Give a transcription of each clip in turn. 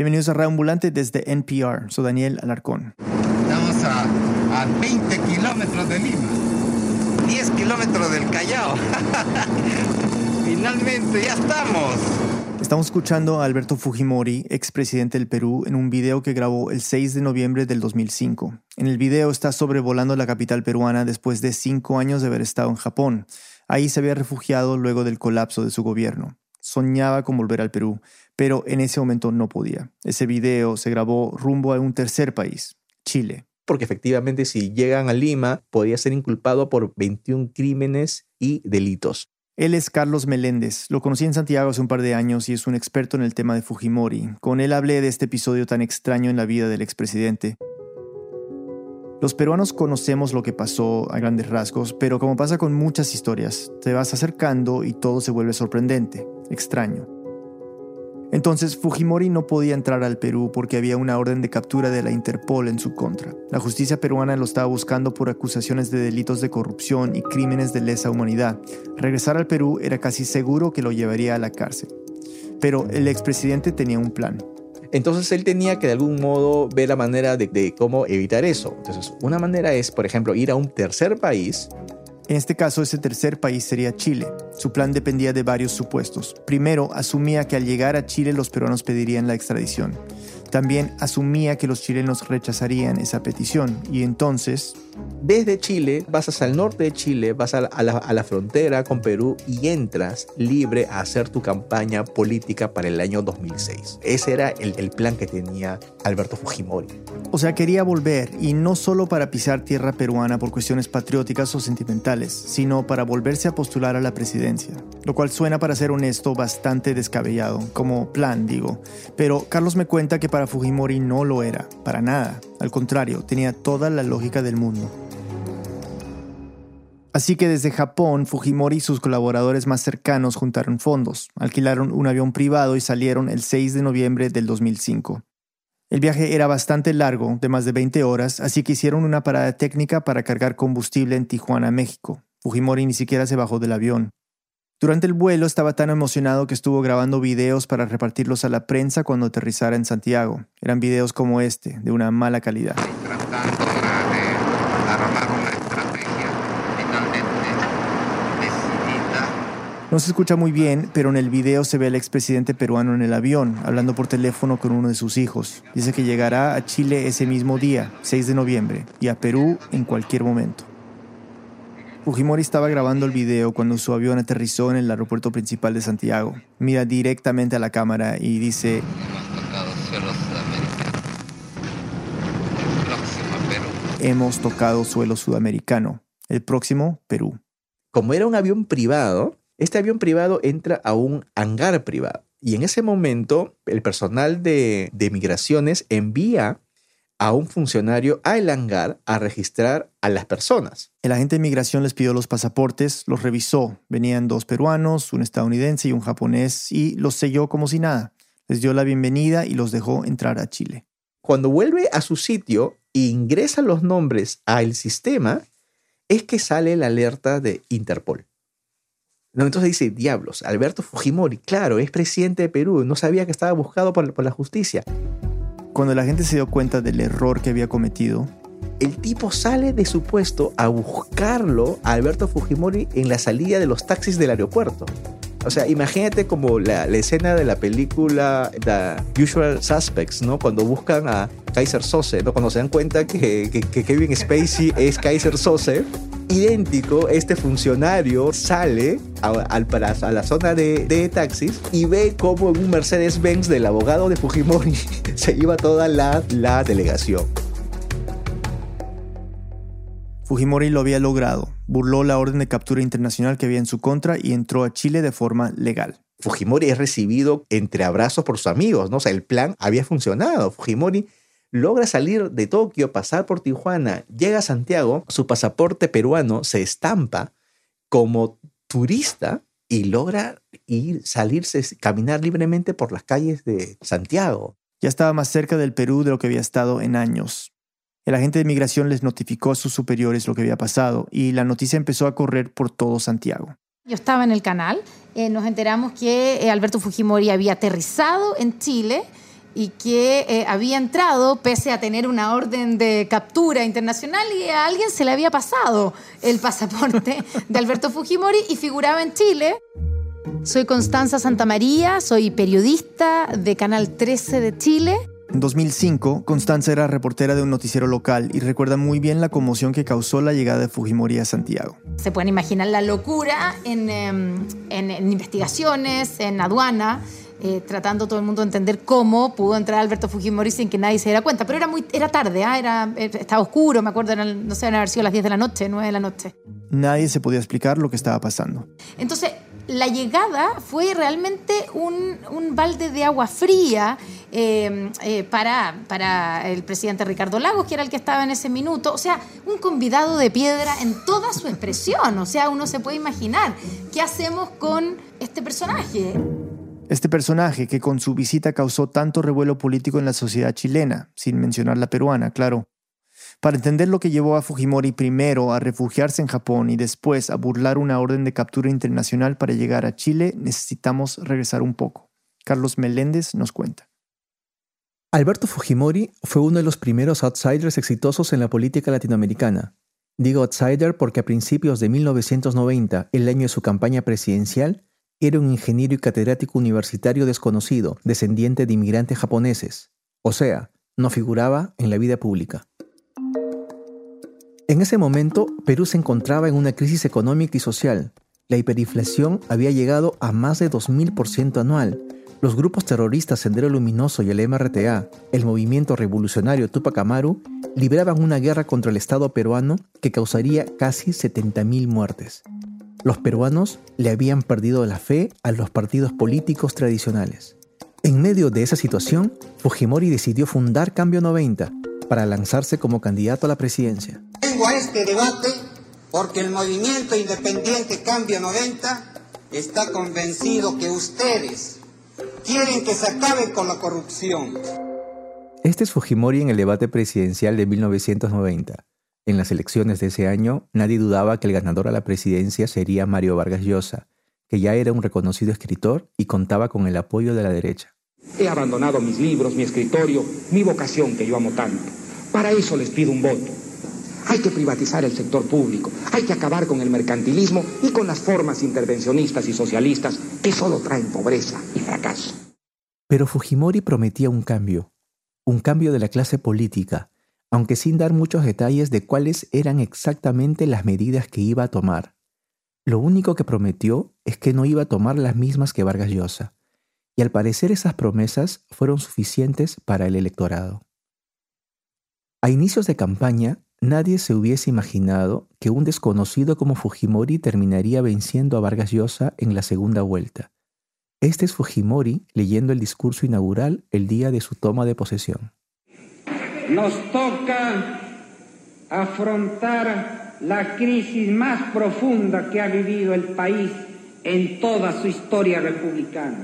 Bienvenidos a Radio Ambulante desde NPR. Soy Daniel Alarcón. Estamos a, a 20 kilómetros de Lima. 10 kilómetros del Callao. Finalmente, ya estamos. Estamos escuchando a Alberto Fujimori, expresidente del Perú, en un video que grabó el 6 de noviembre del 2005. En el video está sobrevolando la capital peruana después de cinco años de haber estado en Japón. Ahí se había refugiado luego del colapso de su gobierno. Soñaba con volver al Perú, pero en ese momento no podía. Ese video se grabó rumbo a un tercer país, Chile. Porque efectivamente si llegan a Lima podría ser inculpado por 21 crímenes y delitos. Él es Carlos Meléndez. Lo conocí en Santiago hace un par de años y es un experto en el tema de Fujimori. Con él hablé de este episodio tan extraño en la vida del expresidente. Los peruanos conocemos lo que pasó a grandes rasgos, pero como pasa con muchas historias, te vas acercando y todo se vuelve sorprendente, extraño. Entonces Fujimori no podía entrar al Perú porque había una orden de captura de la Interpol en su contra. La justicia peruana lo estaba buscando por acusaciones de delitos de corrupción y crímenes de lesa humanidad. Regresar al Perú era casi seguro que lo llevaría a la cárcel. Pero el expresidente tenía un plan. Entonces él tenía que de algún modo ver la manera de, de cómo evitar eso. Entonces una manera es, por ejemplo, ir a un tercer país en este caso, ese tercer país sería Chile. Su plan dependía de varios supuestos. Primero, asumía que al llegar a Chile los peruanos pedirían la extradición. También asumía que los chilenos rechazarían esa petición y entonces... Desde Chile vas hacia el norte de Chile, vas a la, frontera con Perú y entras libre a hacer tu campaña política para el año 2006. Ese era el, el plan que tenía Alberto Fujimori. O sea, quería volver y no solo para pisar tierra peruana por cuestiones patrióticas o sentimentales, sino para volverse a postular a la presidencia. Lo cual suena, para ser honesto, bastante descabellado, como plan, digo. Pero Carlos me cuenta que para Fujimori no lo era, para nada. Al contrario, tenía toda la lógica del mundo. Así que desde Japón, Fujimori y sus colaboradores más cercanos juntaron fondos, alquilaron un avión privado y salieron el 6 de noviembre del 2005. El viaje era bastante largo, de más de 20 horas, así que hicieron una parada técnica para cargar combustible en Tijuana, México. Fujimori ni siquiera se bajó del avión. Durante el vuelo estaba tan emocionado que estuvo grabando videos para repartirlos a la prensa cuando aterrizara en Santiago. Eran videos como este, de una mala calidad. Tratando de una estrategia finalmente decidida. No se escucha muy bien, pero en el video se ve al expresidente peruano en el avión, hablando por teléfono con uno de sus hijos. Dice que llegará a Chile ese mismo día, 6 de noviembre, y a Perú en cualquier momento. Fujimori estaba grabando el video cuando su avión aterrizó en el aeropuerto principal de Santiago. Mira directamente a la cámara y dice, Hemos tocado suelo sudamericano. El próximo Perú. Como era un avión privado, este avión privado entra a un hangar privado. Y en ese momento, el personal de, de migraciones envía a un funcionario al hangar a registrar a las personas. El agente de migración les pidió los pasaportes, los revisó. Venían dos peruanos, un estadounidense y un japonés y los selló como si nada. Les dio la bienvenida y los dejó entrar a Chile. Cuando vuelve a su sitio e ingresa los nombres al sistema, es que sale la alerta de Interpol. No, entonces dice, diablos, Alberto Fujimori, claro, es presidente de Perú, no sabía que estaba buscado por, por la justicia. Cuando la gente se dio cuenta del error que había cometido, El tipo sale de su puesto a buscarlo a Alberto Fujimori en la salida de los taxis del aeropuerto. O sea, imagínate como la, la escena de la película The Usual Suspects, ¿no? Cuando buscan a Kaiser Sose, ¿no? Cuando se dan cuenta que, que, que Kevin Spacey es Kaiser Sose, idéntico, este funcionario sale a, al- para- a la zona de, de taxis y ve cómo en un Mercedes-Benz del abogado de Fujimori se iba toda la, la delegación. Fujimori lo había logrado. Burló la orden de captura internacional que había en su contra y entró a Chile de forma legal. Fujimori es recibido entre abrazos por sus amigos, ¿no? O sea, el plan había funcionado. Fujimori logra salir de Tokio, pasar por Tijuana, llega a Santiago, su pasaporte peruano se estampa como turista y logra ir, salirse, caminar libremente por las calles de Santiago. Ya estaba más cerca del Perú de lo que había estado en años. El agente de migración les notificó a sus superiores lo que había pasado y la noticia empezó a correr por todo Santiago. Yo estaba en el canal, eh, nos enteramos que eh, Alberto Fujimori había aterrizado en Chile y que eh, había entrado pese a tener una orden de captura internacional y a alguien se le había pasado el pasaporte de Alberto Fujimori y figuraba en Chile. Soy Constanza Santamaría, soy periodista de Canal 13 de Chile. En 2005, Constanza era reportera de un noticiero local y recuerda muy bien la conmoción que causó la llegada de Fujimori a Santiago. Se pueden imaginar la locura en, em, en investigaciones, en aduana, eh, tratando todo el mundo de entender cómo pudo entrar Alberto Fujimori sin que nadie se diera cuenta. Pero era, muy, era tarde, ¿ah? era, estaba oscuro, me acuerdo, no sé, haber sido las 10 de la noche, 9 de la noche. Nadie se podía explicar lo que estaba pasando. Entonces, la llegada fue realmente un, un balde de agua fría eh, para, para el presidente Ricardo Lagos, que era el que estaba en ese minuto. O sea, un convidado de piedra en toda su expresión. O sea, uno se puede imaginar qué hacemos con este personaje. Este personaje que con su visita causó tanto revuelo político en la sociedad chilena, sin mencionar la peruana, claro. Para entender lo que llevó a Fujimori primero a refugiarse en Japón y después a burlar una orden de captura internacional para llegar a Chile, necesitamos regresar un poco. Carlos Meléndez nos cuenta. Alberto Fujimori fue uno de los primeros outsiders exitosos en la política latinoamericana. Digo outsider porque a principios de 1990, el año de su campaña presidencial, era un ingeniero y catedrático universitario desconocido, descendiente de inmigrantes japoneses, o sea, no figuraba en la vida pública. En ese momento, Perú se encontraba en una crisis económica y social. La hiperinflación había llegado a más de 2.000% anual. Los grupos terroristas Sendero Luminoso y el MRTA, el movimiento revolucionario Tupac Amaru, libraban una guerra contra el Estado peruano que causaría casi 70.000 muertes. Los peruanos le habían perdido la fe a los partidos políticos tradicionales. En medio de esa situación, Fujimori decidió fundar Cambio 90 para lanzarse como candidato a la presidencia. Vengo a este debate porque el movimiento independiente Cambio 90 está convencido que ustedes quieren que se acabe con la corrupción. Este es Fujimori en el debate presidencial de 1990. En las elecciones de ese año, nadie dudaba que el ganador a la presidencia sería Mario Vargas Llosa, que ya era un reconocido escritor y contaba con el apoyo de la derecha. He abandonado mis libros, mi escritorio, mi vocación que yo amo tanto. Para eso les pido un voto. Hay que privatizar el sector público, hay que acabar con el mercantilismo y con las formas intervencionistas y socialistas que solo traen pobreza y fracaso. Pero Fujimori prometía un cambio, un cambio de la clase política, aunque sin dar muchos detalles de cuáles eran exactamente las medidas que iba a tomar. Lo único que prometió es que no iba a tomar las mismas que Vargas Llosa, y al parecer esas promesas fueron suficientes para el electorado. A inicios de campaña, nadie se hubiese imaginado que un desconocido como Fujimori terminaría venciendo a Vargas Llosa en la segunda vuelta. Este es Fujimori leyendo el discurso inaugural el día de su toma de posesión nos toca afrontar la crisis más profunda que ha vivido el país en toda su historia republicana.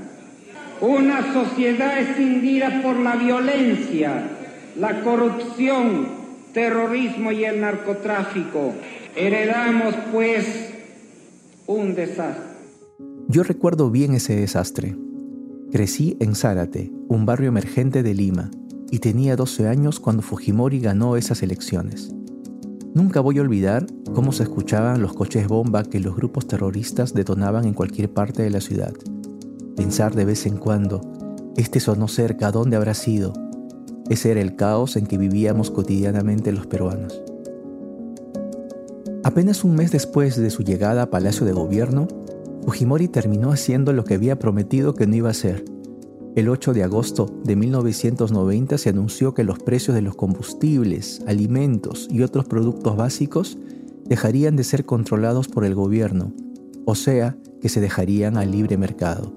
Una sociedad escindida por la violencia, la corrupción, terrorismo y el narcotráfico. Heredamos, pues, un desastre. Yo recuerdo bien ese desastre. Crecí en Zárate, un barrio emergente de Lima, y tenía 12 años cuando Fujimori ganó esas elecciones. Nunca voy a olvidar cómo se escuchaban los coches bomba que los grupos terroristas detonaban en cualquier parte de la ciudad. Pensar de vez en cuando, este sonó cerca, ¿dónde habrá sido? Ese era el caos en que vivíamos cotidianamente los peruanos. Apenas un mes después de su llegada a Palacio de Gobierno, Fujimori terminó haciendo lo que había prometido que no iba a hacer, el 8 de agosto de 1990 se anunció que los precios de los combustibles, alimentos y otros productos básicos dejarían de ser controlados por el gobierno, o sea, que se dejarían al libre mercado.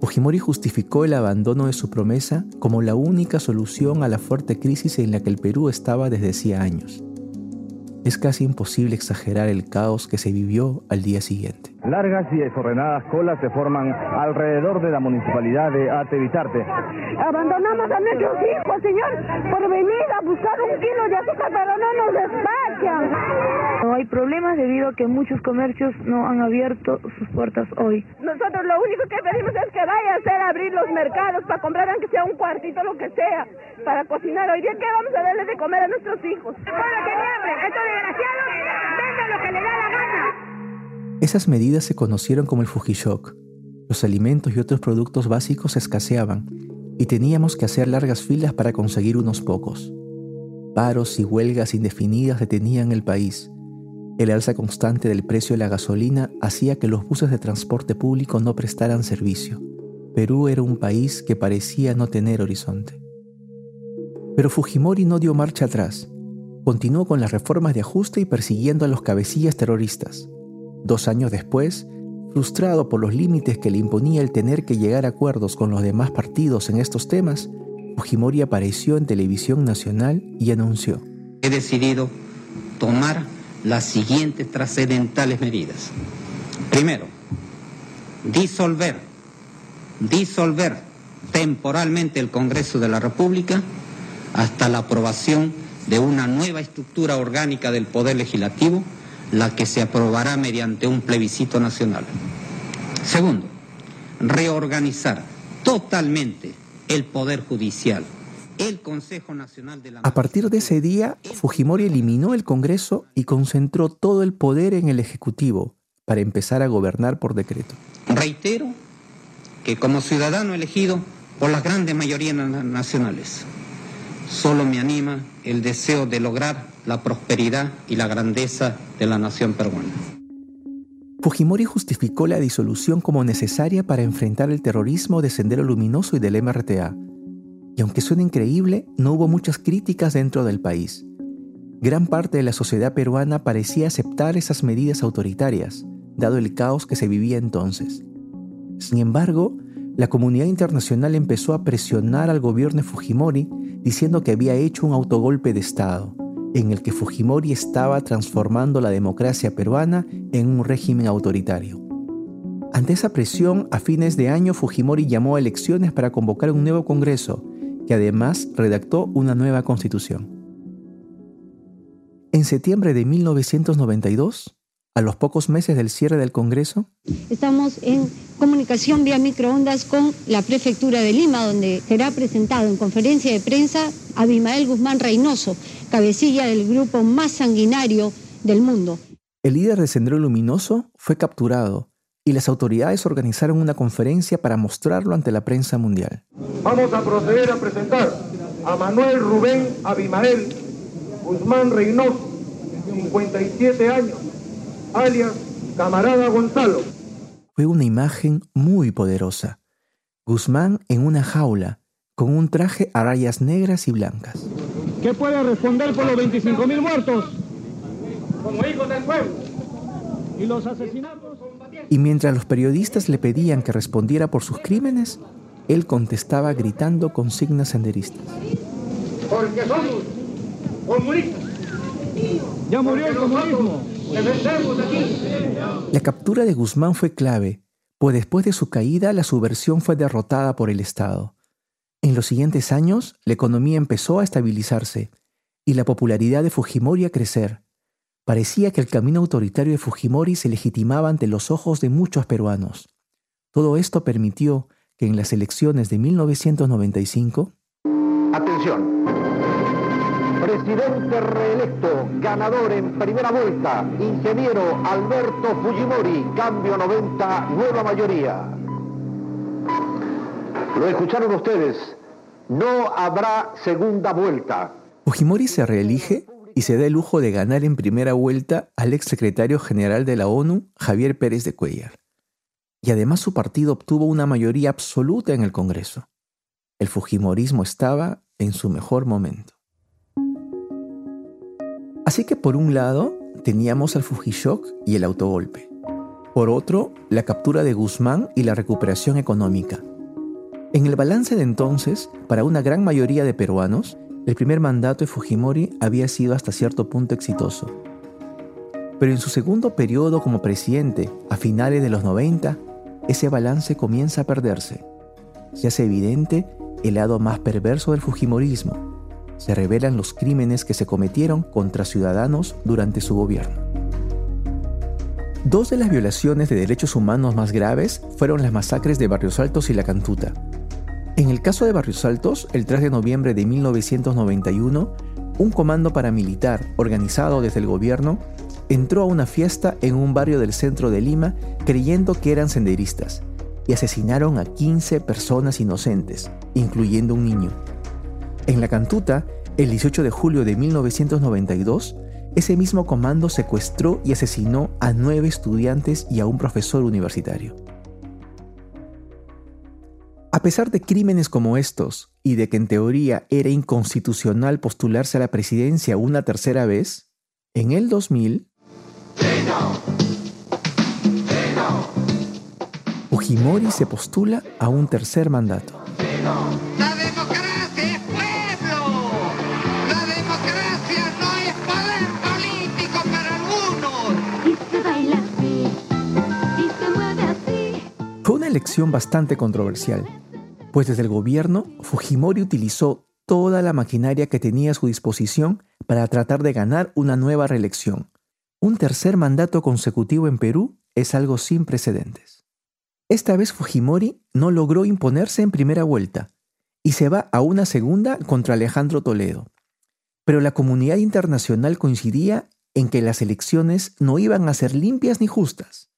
Fujimori justificó el abandono de su promesa como la única solución a la fuerte crisis en la que el Perú estaba desde hacía años. Es casi imposible exagerar el caos que se vivió al día siguiente. Largas y desordenadas colas se forman alrededor de la municipalidad de Atevitarte. Abandonamos a nuestros hijos, señor, por venir a buscar un kilo de azúcar, pero no nos despachan. No hay problemas debido a que muchos comercios no han abierto sus puertas hoy. Nosotros lo único que pedimos es que vaya a hacer abrir los mercados para comprar aunque sea un cuartito, lo que sea, para cocinar. Hoy día, ¿qué vamos a darle de comer a nuestros hijos? Para que me estos desgraciados, vengan lo que le da la gana. Esas medidas se conocieron como el Fujishock. Los alimentos y otros productos básicos escaseaban y teníamos que hacer largas filas para conseguir unos pocos. Paros y huelgas indefinidas detenían el país. El alza constante del precio de la gasolina hacía que los buses de transporte público no prestaran servicio. Perú era un país que parecía no tener horizonte. Pero Fujimori no dio marcha atrás. Continuó con las reformas de ajuste y persiguiendo a los cabecillas terroristas. Dos años después, frustrado por los límites que le imponía el tener que llegar a acuerdos con los demás partidos en estos temas, Fujimori apareció en televisión nacional y anunció. He decidido tomar las siguientes trascendentales medidas. Primero, disolver, disolver temporalmente el Congreso de la República hasta la aprobación de una nueva estructura orgánica del Poder Legislativo, la que se aprobará mediante un plebiscito nacional. Segundo, reorganizar totalmente el Poder Judicial. El Consejo Nacional de la A partir de ese día, Fujimori eliminó el Congreso y concentró todo el poder en el Ejecutivo para empezar a gobernar por decreto. Reitero que como ciudadano elegido por las grandes mayorías nacionales, solo me anima el deseo de lograr la prosperidad y la grandeza de la nación peruana. Fujimori justificó la disolución como necesaria para enfrentar el terrorismo de Sendero Luminoso y del MRTA. Y aunque suena increíble, no hubo muchas críticas dentro del país. Gran parte de la sociedad peruana parecía aceptar esas medidas autoritarias, dado el caos que se vivía entonces. Sin embargo, la comunidad internacional empezó a presionar al gobierno de Fujimori diciendo que había hecho un autogolpe de Estado, en el que Fujimori estaba transformando la democracia peruana en un régimen autoritario. Ante esa presión, a fines de año Fujimori llamó a elecciones para convocar un nuevo Congreso, que además redactó una nueva constitución. En septiembre de 1992, a los pocos meses del cierre del Congreso, estamos en comunicación vía microondas con la prefectura de Lima, donde será presentado en conferencia de prensa Abimael Guzmán Reynoso, cabecilla del grupo más sanguinario del mundo. El líder de Sendero Luminoso fue capturado y las autoridades organizaron una conferencia para mostrarlo ante la prensa mundial. Vamos a proceder a presentar a Manuel Rubén Abimael Guzmán Reynoso, 57 años, alias Camarada Gonzalo. Fue una imagen muy poderosa. Guzmán en una jaula, con un traje a rayas negras y blancas. ¿Qué puede responder por los 25 mil muertos? Como hijos del pueblo. Y los asesinatos. Y mientras los periodistas le pedían que respondiera por sus crímenes, él contestaba gritando consignas senderistas. Porque somos comunistas. Ya murió el comunismo. La captura de Guzmán fue clave, pues después de su caída la subversión fue derrotada por el Estado. En los siguientes años, la economía empezó a estabilizarse y la popularidad de Fujimori a crecer. Parecía que el camino autoritario de Fujimori se legitimaba ante los ojos de muchos peruanos. Todo esto permitió que en las elecciones de 1995... Atención. Presidente reelecto, ganador en primera vuelta, ingeniero Alberto Fujimori, cambio 90, nueva mayoría. Lo escucharon ustedes. No habrá segunda vuelta. Fujimori se reelige y se da el lujo de ganar en primera vuelta al exsecretario general de la ONU, Javier Pérez de Cuellar. Y además su partido obtuvo una mayoría absoluta en el Congreso. El Fujimorismo estaba en su mejor momento. Así que por un lado teníamos al Fujishock y el autogolpe. Por otro, la captura de Guzmán y la recuperación económica. En el balance de entonces, para una gran mayoría de peruanos, el primer mandato de Fujimori había sido hasta cierto punto exitoso. Pero en su segundo periodo como presidente, a finales de los 90, ese balance comienza a perderse. Se hace evidente el lado más perverso del Fujimorismo. Se revelan los crímenes que se cometieron contra ciudadanos durante su gobierno. Dos de las violaciones de derechos humanos más graves fueron las masacres de Barrios Altos y La Cantuta. En el caso de Barrios Altos, el 3 de noviembre de 1991, un comando paramilitar organizado desde el gobierno entró a una fiesta en un barrio del centro de Lima creyendo que eran senderistas y asesinaron a 15 personas inocentes, incluyendo un niño. En la Cantuta, el 18 de julio de 1992, ese mismo comando secuestró y asesinó a nueve estudiantes y a un profesor universitario. A pesar de crímenes como estos y de que en teoría era inconstitucional postularse a la presidencia una tercera vez, en el 2000, Fujimori se postula a un tercer mandato. Elección bastante controversial, pues desde el gobierno Fujimori utilizó toda la maquinaria que tenía a su disposición para tratar de ganar una nueva reelección. Un tercer mandato consecutivo en Perú es algo sin precedentes. Esta vez Fujimori no logró imponerse en primera vuelta y se va a una segunda contra Alejandro Toledo. Pero la comunidad internacional coincidía en que las elecciones no iban a ser limpias ni justas.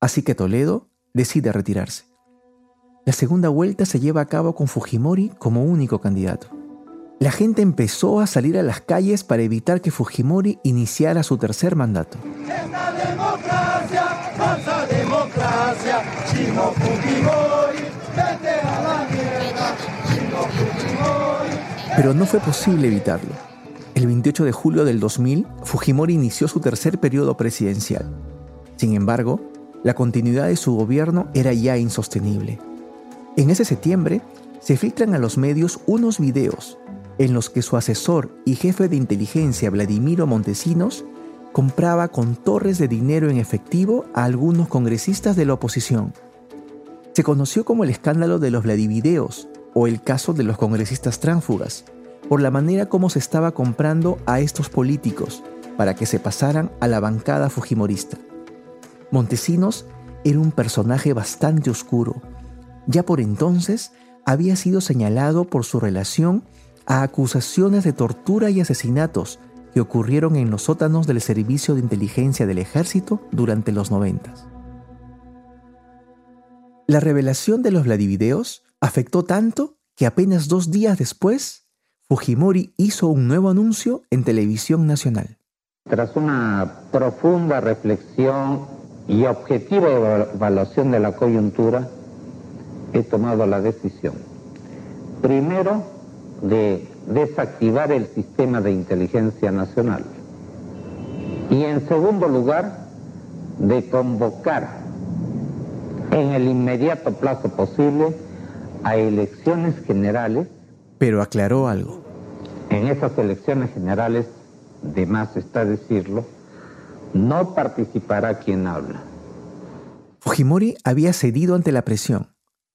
Así que Toledo decide retirarse. La segunda vuelta se lleva a cabo con Fujimori como único candidato. La gente empezó a salir a las calles para evitar que Fujimori iniciara su tercer mandato. Esta democracia, falsa democracia. Chimo Fujimori, vete a la mierda. Chimo Fujimori. Pero no fue posible evitarlo. El 28 de julio del 2000, Fujimori inició su tercer periodo presidencial. Sin embargo, la continuidad de su gobierno era ya insostenible. En ese septiembre, se filtran a los medios unos videos en los que su asesor y jefe de inteligencia Vladimiro Montesinos compraba con torres de dinero en efectivo a algunos congresistas de la oposición. Se conoció como el escándalo de los Vladivideos o el caso de los congresistas tránsfugas, por la manera como se estaba comprando a estos políticos para que se pasaran a la bancada fujimorista. Montesinos era un personaje bastante oscuro. Ya por entonces había sido señalado por su relación a acusaciones de tortura y asesinatos que ocurrieron en los sótanos del Servicio de Inteligencia del Ejército durante los 90. La revelación de los Vladivideos afectó tanto que apenas dos días después, Fujimori hizo un nuevo anuncio en televisión nacional. Tras una profunda reflexión y objetiva evaluación de la coyuntura, he tomado la decisión. Primero, de desactivar el sistema de inteligencia nacional. Y en segundo lugar, de convocar en el inmediato plazo posible a elecciones generales. Pero aclaró algo. En esas elecciones generales, de más está decirlo, no participará quien habla. Fujimori había cedido ante la presión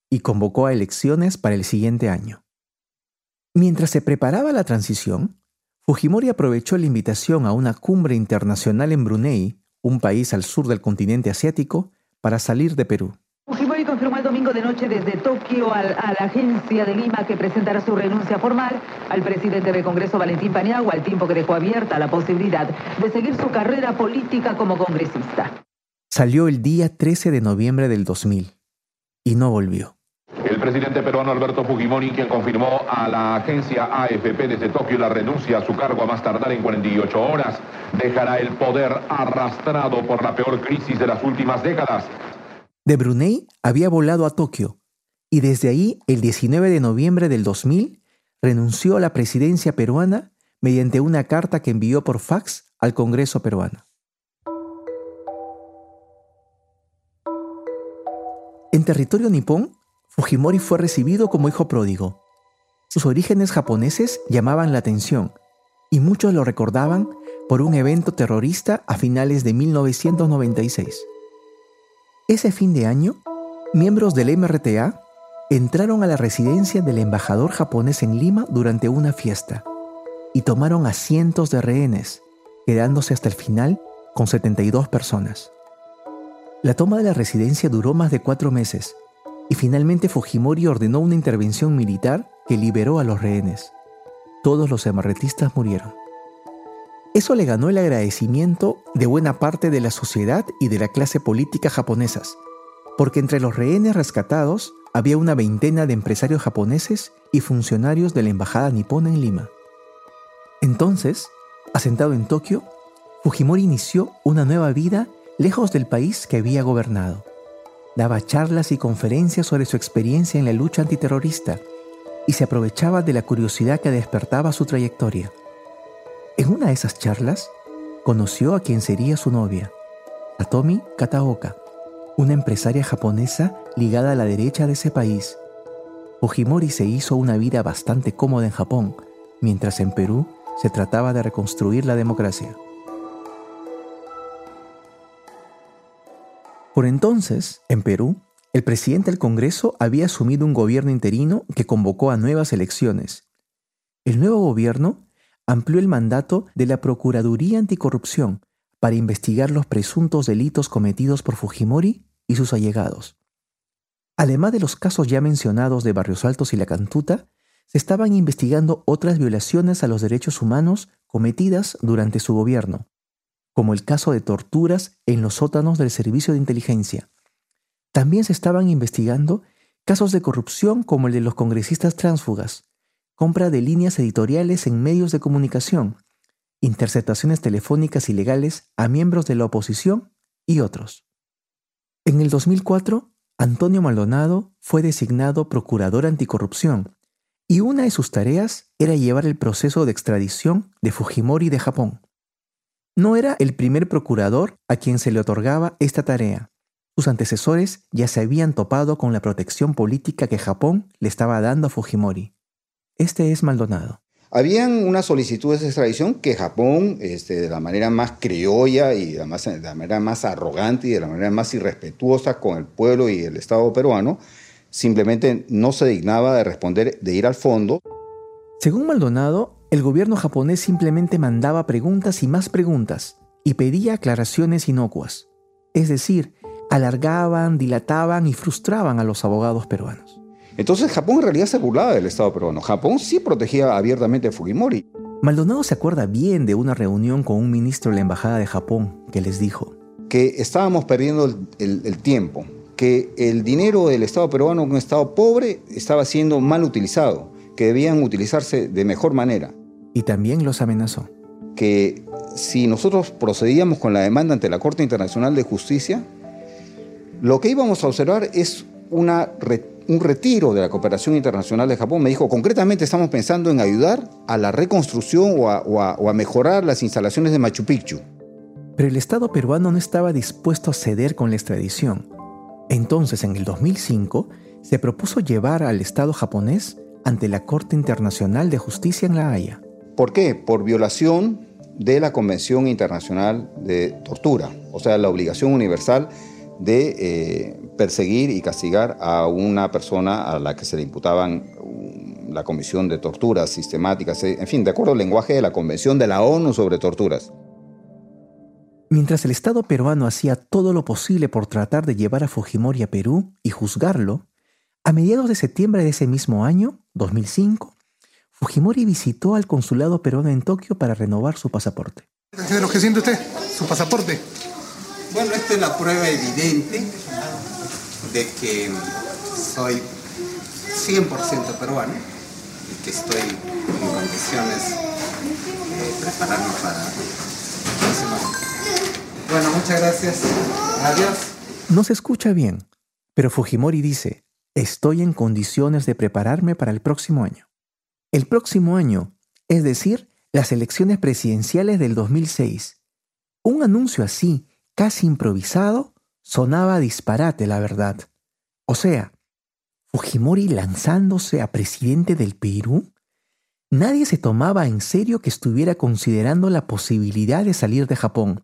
y convocó a elecciones para el siguiente año. Mientras se preparaba la transición, Fujimori aprovechó la invitación a una cumbre internacional en Brunei, un país al sur del continente asiático, para salir de Perú. Domingo de noche desde Tokio a, la agencia de Lima que presentará su renuncia formal al presidente del Congreso Valentín Paniagua al tiempo que dejó abierta la posibilidad de seguir su carrera política como congresista. Salió el día 13 de noviembre del 2000 y no volvió. El presidente peruano Alberto Fujimori, quien confirmó a la agencia AFP desde Tokio la renuncia a su cargo a más tardar en 48 horas, dejará el poder arrastrado por la peor crisis de las últimas décadas. De Brunei había volado a Tokio y desde ahí, el 19 de noviembre del 2000, renunció a la presidencia peruana mediante una carta que envió por fax al Congreso peruano. En territorio nipón, Fujimori fue recibido como hijo pródigo. Sus orígenes japoneses llamaban la atención y muchos lo recordaban por un evento terrorista a finales de 1996. Ese fin de año, miembros del MRTA entraron a la residencia del embajador japonés en Lima durante una fiesta y tomaron a cientos de rehenes, quedándose hasta el final con 72 personas. La toma de la residencia duró más de cuatro meses y finalmente Fujimori ordenó una intervención militar que liberó a los rehenes. Todos los emarretistas murieron. Eso le ganó el agradecimiento de buena parte de la sociedad y de la clase política japonesas, porque entre los rehenes rescatados había una veintena de empresarios japoneses y funcionarios de la embajada nipona en Lima. Entonces, asentado en Tokio, Fujimori inició una nueva vida lejos del país que había gobernado. Daba charlas y conferencias sobre su experiencia en la lucha antiterrorista y se aprovechaba de la curiosidad que despertaba su trayectoria. En una de esas charlas, conoció a quien sería su novia, Atomi Kataoka, una empresaria japonesa ligada a la derecha de ese país. Fujimori se hizo una vida bastante cómoda en Japón, mientras en Perú se trataba de reconstruir la democracia. Por entonces, en Perú, el presidente del Congreso había asumido un gobierno interino que convocó a nuevas elecciones. El nuevo gobierno amplió el mandato de la Procuraduría Anticorrupción para investigar los presuntos delitos cometidos por Fujimori y sus allegados. Además de los casos ya mencionados de Barrios Altos y La Cantuta, se estaban investigando otras violaciones a los derechos humanos cometidas durante su gobierno, como el caso de torturas en los sótanos del Servicio de Inteligencia. También se estaban investigando casos de corrupción como el de los congresistas tránsfugas, compra de líneas editoriales en medios de comunicación, interceptaciones telefónicas ilegales a miembros de la oposición y otros. En el 2004, Antonio Maldonado fue designado procurador anticorrupción y una de sus tareas era llevar el proceso de extradición de Fujimori de Japón. No era el primer procurador a quien se le otorgaba esta tarea. Sus antecesores ya se habían topado con la protección política que Japón le estaba dando a Fujimori. Este es Maldonado. Habían unas solicitudes de extradición que Japón, este, de la manera más criolla y de la manera más arrogante y de la manera más irrespetuosa con el pueblo y el Estado peruano, simplemente no se dignaba de responder, de ir al fondo. Según Maldonado, el gobierno japonés simplemente mandaba preguntas y más preguntas y pedía aclaraciones inocuas. Es decir, alargaban, dilataban y frustraban a los abogados peruanos. Entonces Japón en realidad se burlaba del Estado peruano. Japón sí protegía abiertamente a Fujimori. Maldonado se acuerda bien de una reunión con un ministro de la Embajada de Japón que les dijo que estábamos perdiendo el, el tiempo, que el dinero del Estado peruano, un Estado pobre, estaba siendo mal utilizado, que debían utilizarse de mejor manera. Y también los amenazó. Que si nosotros procedíamos con la demanda ante la Corte Internacional de Justicia, lo que íbamos a observar es una, un retiro de la cooperación internacional de Japón. Me dijo, concretamente estamos pensando en ayudar a la reconstrucción o a, o a mejorar las instalaciones de Machu Picchu. Pero el Estado peruano no estaba dispuesto a ceder con la extradición entonces, en el 2005, se propuso llevar al Estado japonés ante la Corte Internacional de Justicia en La Haya. ¿Por qué? Por violación de la Convención Internacional de Tortura, o sea, la obligación universal de eh, perseguir y castigar a una persona a la que se le imputaban um, la comisión de torturas sistemáticas, en fin, de acuerdo al lenguaje de la Convención de la ONU sobre torturas. Mientras el Estado peruano hacía todo lo posible por tratar de llevar a Fujimori a Perú y juzgarlo, a mediados de septiembre de ese mismo año, 2005, Fujimori visitó al consulado peruano en Tokio para renovar su pasaporte. ¿Qué lo que siente usted? ¿Su pasaporte? Bueno, esta es la prueba evidente de que soy 100% peruano y que estoy en condiciones de prepararme para próximo. Bueno, muchas gracias. Adiós. No se escucha bien, pero Fujimori dice, estoy en condiciones de prepararme para el próximo año. El próximo año, es decir, las elecciones presidenciales del 2006. Un anuncio así, casi improvisado, sonaba disparate, la verdad. O sea, Fujimori lanzándose a presidente del Perú. Nadie se tomaba en serio que estuviera considerando la posibilidad de salir de Japón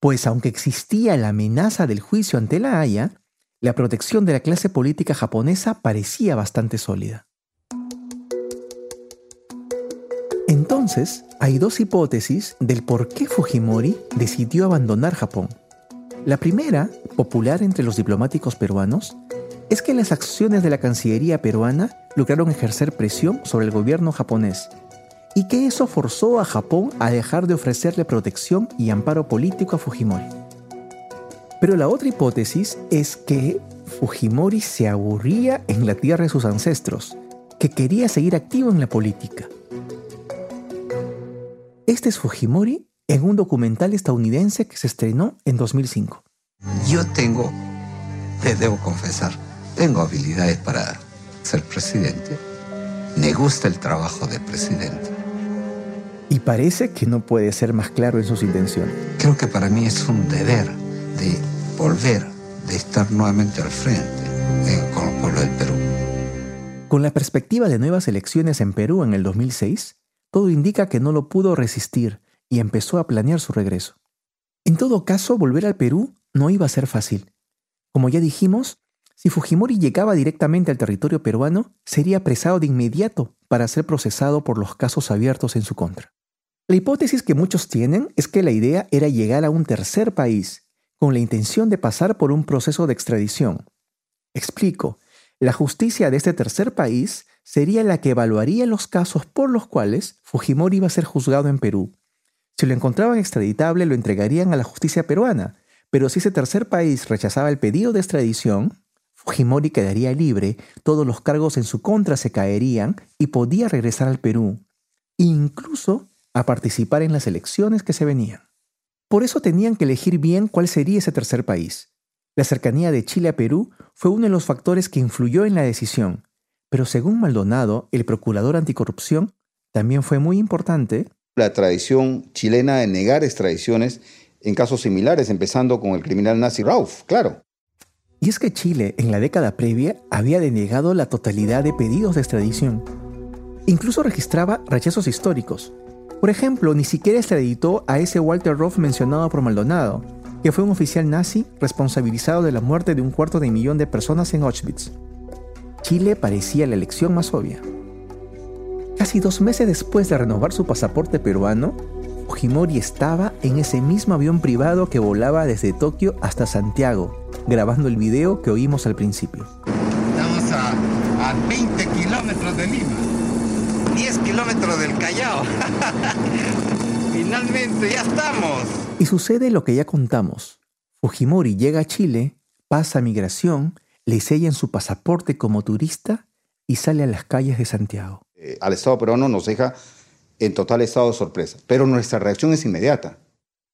pues aunque existía la amenaza del juicio ante la Haya, la protección de la clase política japonesa parecía bastante sólida. Entonces, hay dos hipótesis del por qué Fujimori decidió abandonar Japón. La primera, popular entre los diplomáticos peruanos, es que las acciones de la Cancillería peruana lograron ejercer presión sobre el gobierno japonés y que eso forzó a Japón a dejar de ofrecerle protección y amparo político a Fujimori. Pero la otra hipótesis es que Fujimori se aburría en la tierra de sus ancestros, que quería seguir activo en la política. Este es Fujimori en un documental estadounidense que se estrenó en 2005. Yo tengo, les debo confesar, tengo habilidades para ser presidente. Me gusta el trabajo de presidente. Y parece que no puede ser más claro en sus intenciones. Creo que para mí es un deber de volver, de estar nuevamente al frente eh, con el pueblo del Perú. Con la perspectiva de nuevas elecciones en Perú en el 2006, todo indica que no lo pudo resistir y empezó a planear su regreso. En todo caso, volver al Perú no iba a ser fácil. Como ya dijimos, si Fujimori llegaba directamente al territorio peruano, sería apresado de inmediato para ser procesado por los casos abiertos en su contra. La hipótesis que muchos tienen es que la idea era llegar a un tercer país con la intención de pasar por un proceso de extradición. Explico, la justicia de este tercer país sería la que evaluaría los casos por los cuales Fujimori iba a ser juzgado en Perú. Si lo encontraban extraditable, lo entregarían a la justicia peruana, pero si ese tercer país rechazaba el pedido de extradición, Fujimori quedaría libre, todos los cargos en su contra se caerían y podía regresar al Perú, incluso a participar en las elecciones que se venían. Por eso tenían que elegir bien cuál sería ese tercer país. La cercanía de Chile a Perú fue uno de los factores que influyó en la decisión, pero según Maldonado, el procurador anticorrupción, también fue muy importante. La tradición chilena de negar extradiciones en casos similares, empezando con el criminal nazi Rauf, claro. Y es que Chile, en la década previa, había denegado la totalidad de pedidos de extradición. Incluso registraba rechazos históricos. Por ejemplo, ni siquiera extraditó a ese Walter Roth mencionado por Maldonado, que fue un oficial nazi responsabilizado de la muerte de un cuarto de millón de personas en Auschwitz. Chile parecía la elección más obvia. Casi dos meses después de renovar su pasaporte peruano, Fujimori estaba en ese mismo avión privado que volaba desde Tokio hasta Santiago, grabando el video que oímos al principio. Estamos a, a 20 kilómetros de Lima, 10 kilómetros del Callao. Finalmente, ya estamos. Y sucede lo que ya contamos. Fujimori llega a Chile, pasa migración le sellan su pasaporte como turista y sale a las calles de Santiago. Eh, al Estado peruano nos deja en total estado de sorpresa, pero nuestra reacción es inmediata.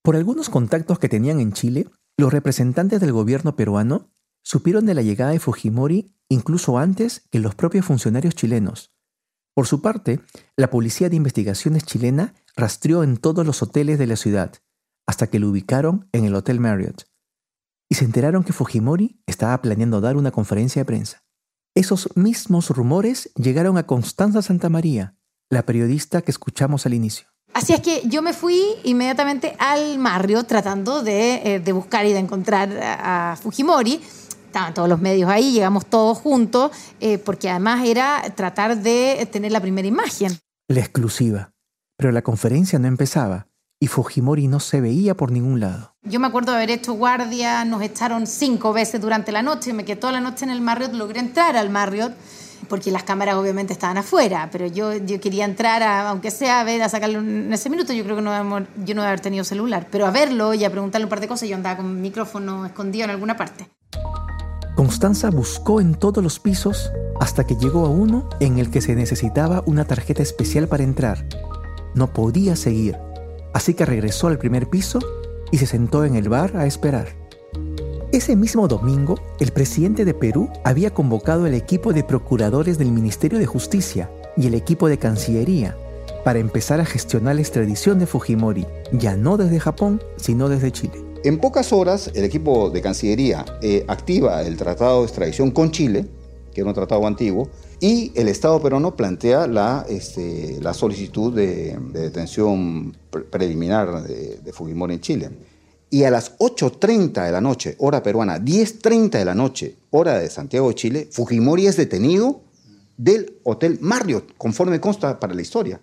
Por algunos contactos que tenían en Chile, los representantes del gobierno peruano supieron de la llegada de Fujimori incluso antes que los propios funcionarios chilenos. Por su parte, la Policía de Investigaciones chilena rastreó en todos los hoteles de la ciudad, hasta que lo ubicaron en el Hotel Marriott y se enteraron que Fujimori estaba planeando dar una conferencia de prensa. Esos mismos rumores llegaron a Constanza Santamaría, la periodista que escuchamos al inicio. Así es que yo me fui inmediatamente al Marrio tratando de, eh, buscar y de encontrar a, Fujimori. Estaban todos los medios ahí, llegamos todos juntos, eh, porque además era tratar de tener la primera imagen. La exclusiva. Pero la conferencia no empezaba y Fujimori no se veía por ningún lado. Yo me acuerdo de haber hecho guardia, nos echaron cinco veces durante la noche, me quedé toda la noche en el Marriott, logré entrar al Marriott, porque las cámaras obviamente estaban afuera, pero yo, yo quería entrar, a, aunque sea a ver, a sacarlo en ese minuto, yo creo que no, yo no haber tenido celular, pero a verlo y a preguntarle un par de cosas, yo andaba con mi micrófono escondido en alguna parte. Constanza buscó en todos los pisos hasta que llegó a uno en el que se necesitaba una tarjeta especial para entrar. No podía seguir así que regresó al primer piso y se sentó en el bar a esperar. Ese mismo domingo, el presidente de Perú había convocado el equipo de procuradores del Ministerio de Justicia y el equipo de Cancillería para empezar a gestionar la extradición de Fujimori, ya no desde Japón, sino desde Chile. En pocas horas, el equipo de Cancillería eh, activa el tratado de extradición con Chile, que era un tratado antiguo, y el Estado peruano plantea la, este, solicitud de, detención preliminar de, Fujimori en Chile. y a las 8.30 de la noche, hora peruana, 10.30 de la noche, hora de Santiago de Chile, Fujimori es detenido del Hotel Marriott, conforme consta para la historia.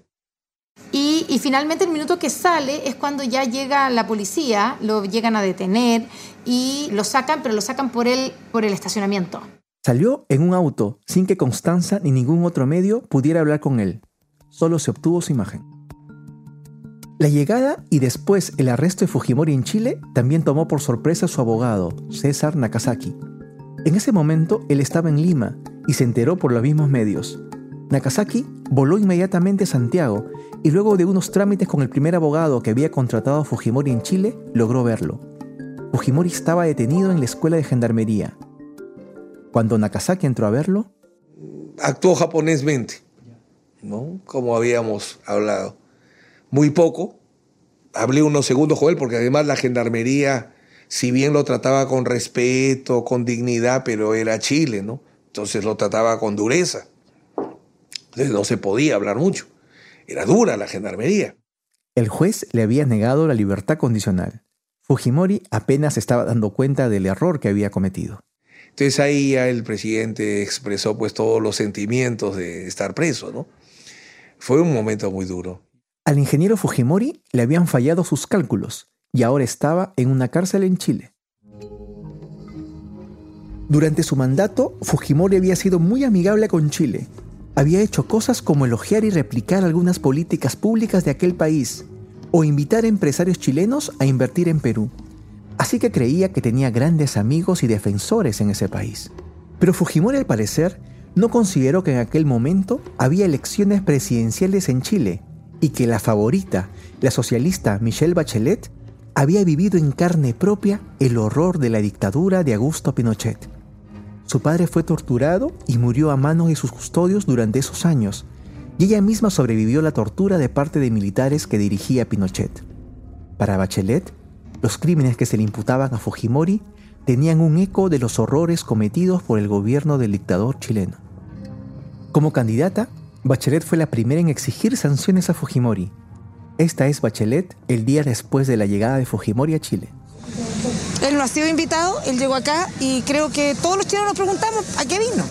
Y, finalmente el minuto que sale es cuando ya llega la policía, lo llegan a detener y lo sacan, pero lo sacan por el estacionamiento. Salió en un auto sin que Constanza ni ningún otro medio pudiera hablar con él. Solo se obtuvo su imagen. La llegada y después el arresto de Fujimori en Chile también tomó por sorpresa a su abogado, César Nakazaki. En ese momento él estaba en Lima y se enteró por los mismos medios. Nakazaki voló inmediatamente a Santiago y luego de unos trámites con el primer abogado que había contratado a Fujimori en Chile, logró verlo. Fujimori estaba detenido en la escuela de gendarmería. Cuando Nakazaki entró a verlo, actuó japonesmente, ¿no? Como habíamos hablado. Muy poco. Hablé unos segundos con él porque además la gendarmería, si bien lo trataba con respeto, con dignidad, pero era Chile, ¿no? Entonces lo trataba con dureza. Entonces no se podía hablar mucho. Era dura la gendarmería. El juez le había negado la libertad condicional. Fujimori apenas estaba dando cuenta del error que había cometido. Entonces ahí ya el presidente expresó pues todos los sentimientos de estar preso, ¿no? Fue un momento muy duro. Al ingeniero Fujimori le habían fallado sus cálculos y ahora estaba en una cárcel en Chile. Durante su mandato, Fujimori había sido muy amigable con Chile. Había hecho cosas como elogiar y replicar algunas políticas públicas de aquel país o invitar a empresarios chilenos a invertir en Perú. Así que creía que tenía grandes amigos y defensores en ese país. Pero Fujimori al parecer no consideró que en aquel momento había elecciones presidenciales en Chile y que la favorita, la socialista Michelle Bachelet, había vivido en carne propia el horror de la dictadura de Augusto Pinochet. Su padre fue torturado y murió a manos de sus custodios durante esos años, y ella misma sobrevivió la tortura de parte de militares que dirigía Pinochet. Para Bachelet, los crímenes que se le imputaban a Fujimori tenían un eco de los horrores cometidos por el gobierno del dictador chileno. Como candidata, Bachelet fue la primera en exigir sanciones a Fujimori. Esta es Bachelet el día después de la llegada de Fujimori a Chile. Él no ha sido invitado, él llegó acá y creo que todos los chilenos nos preguntamos a qué vino.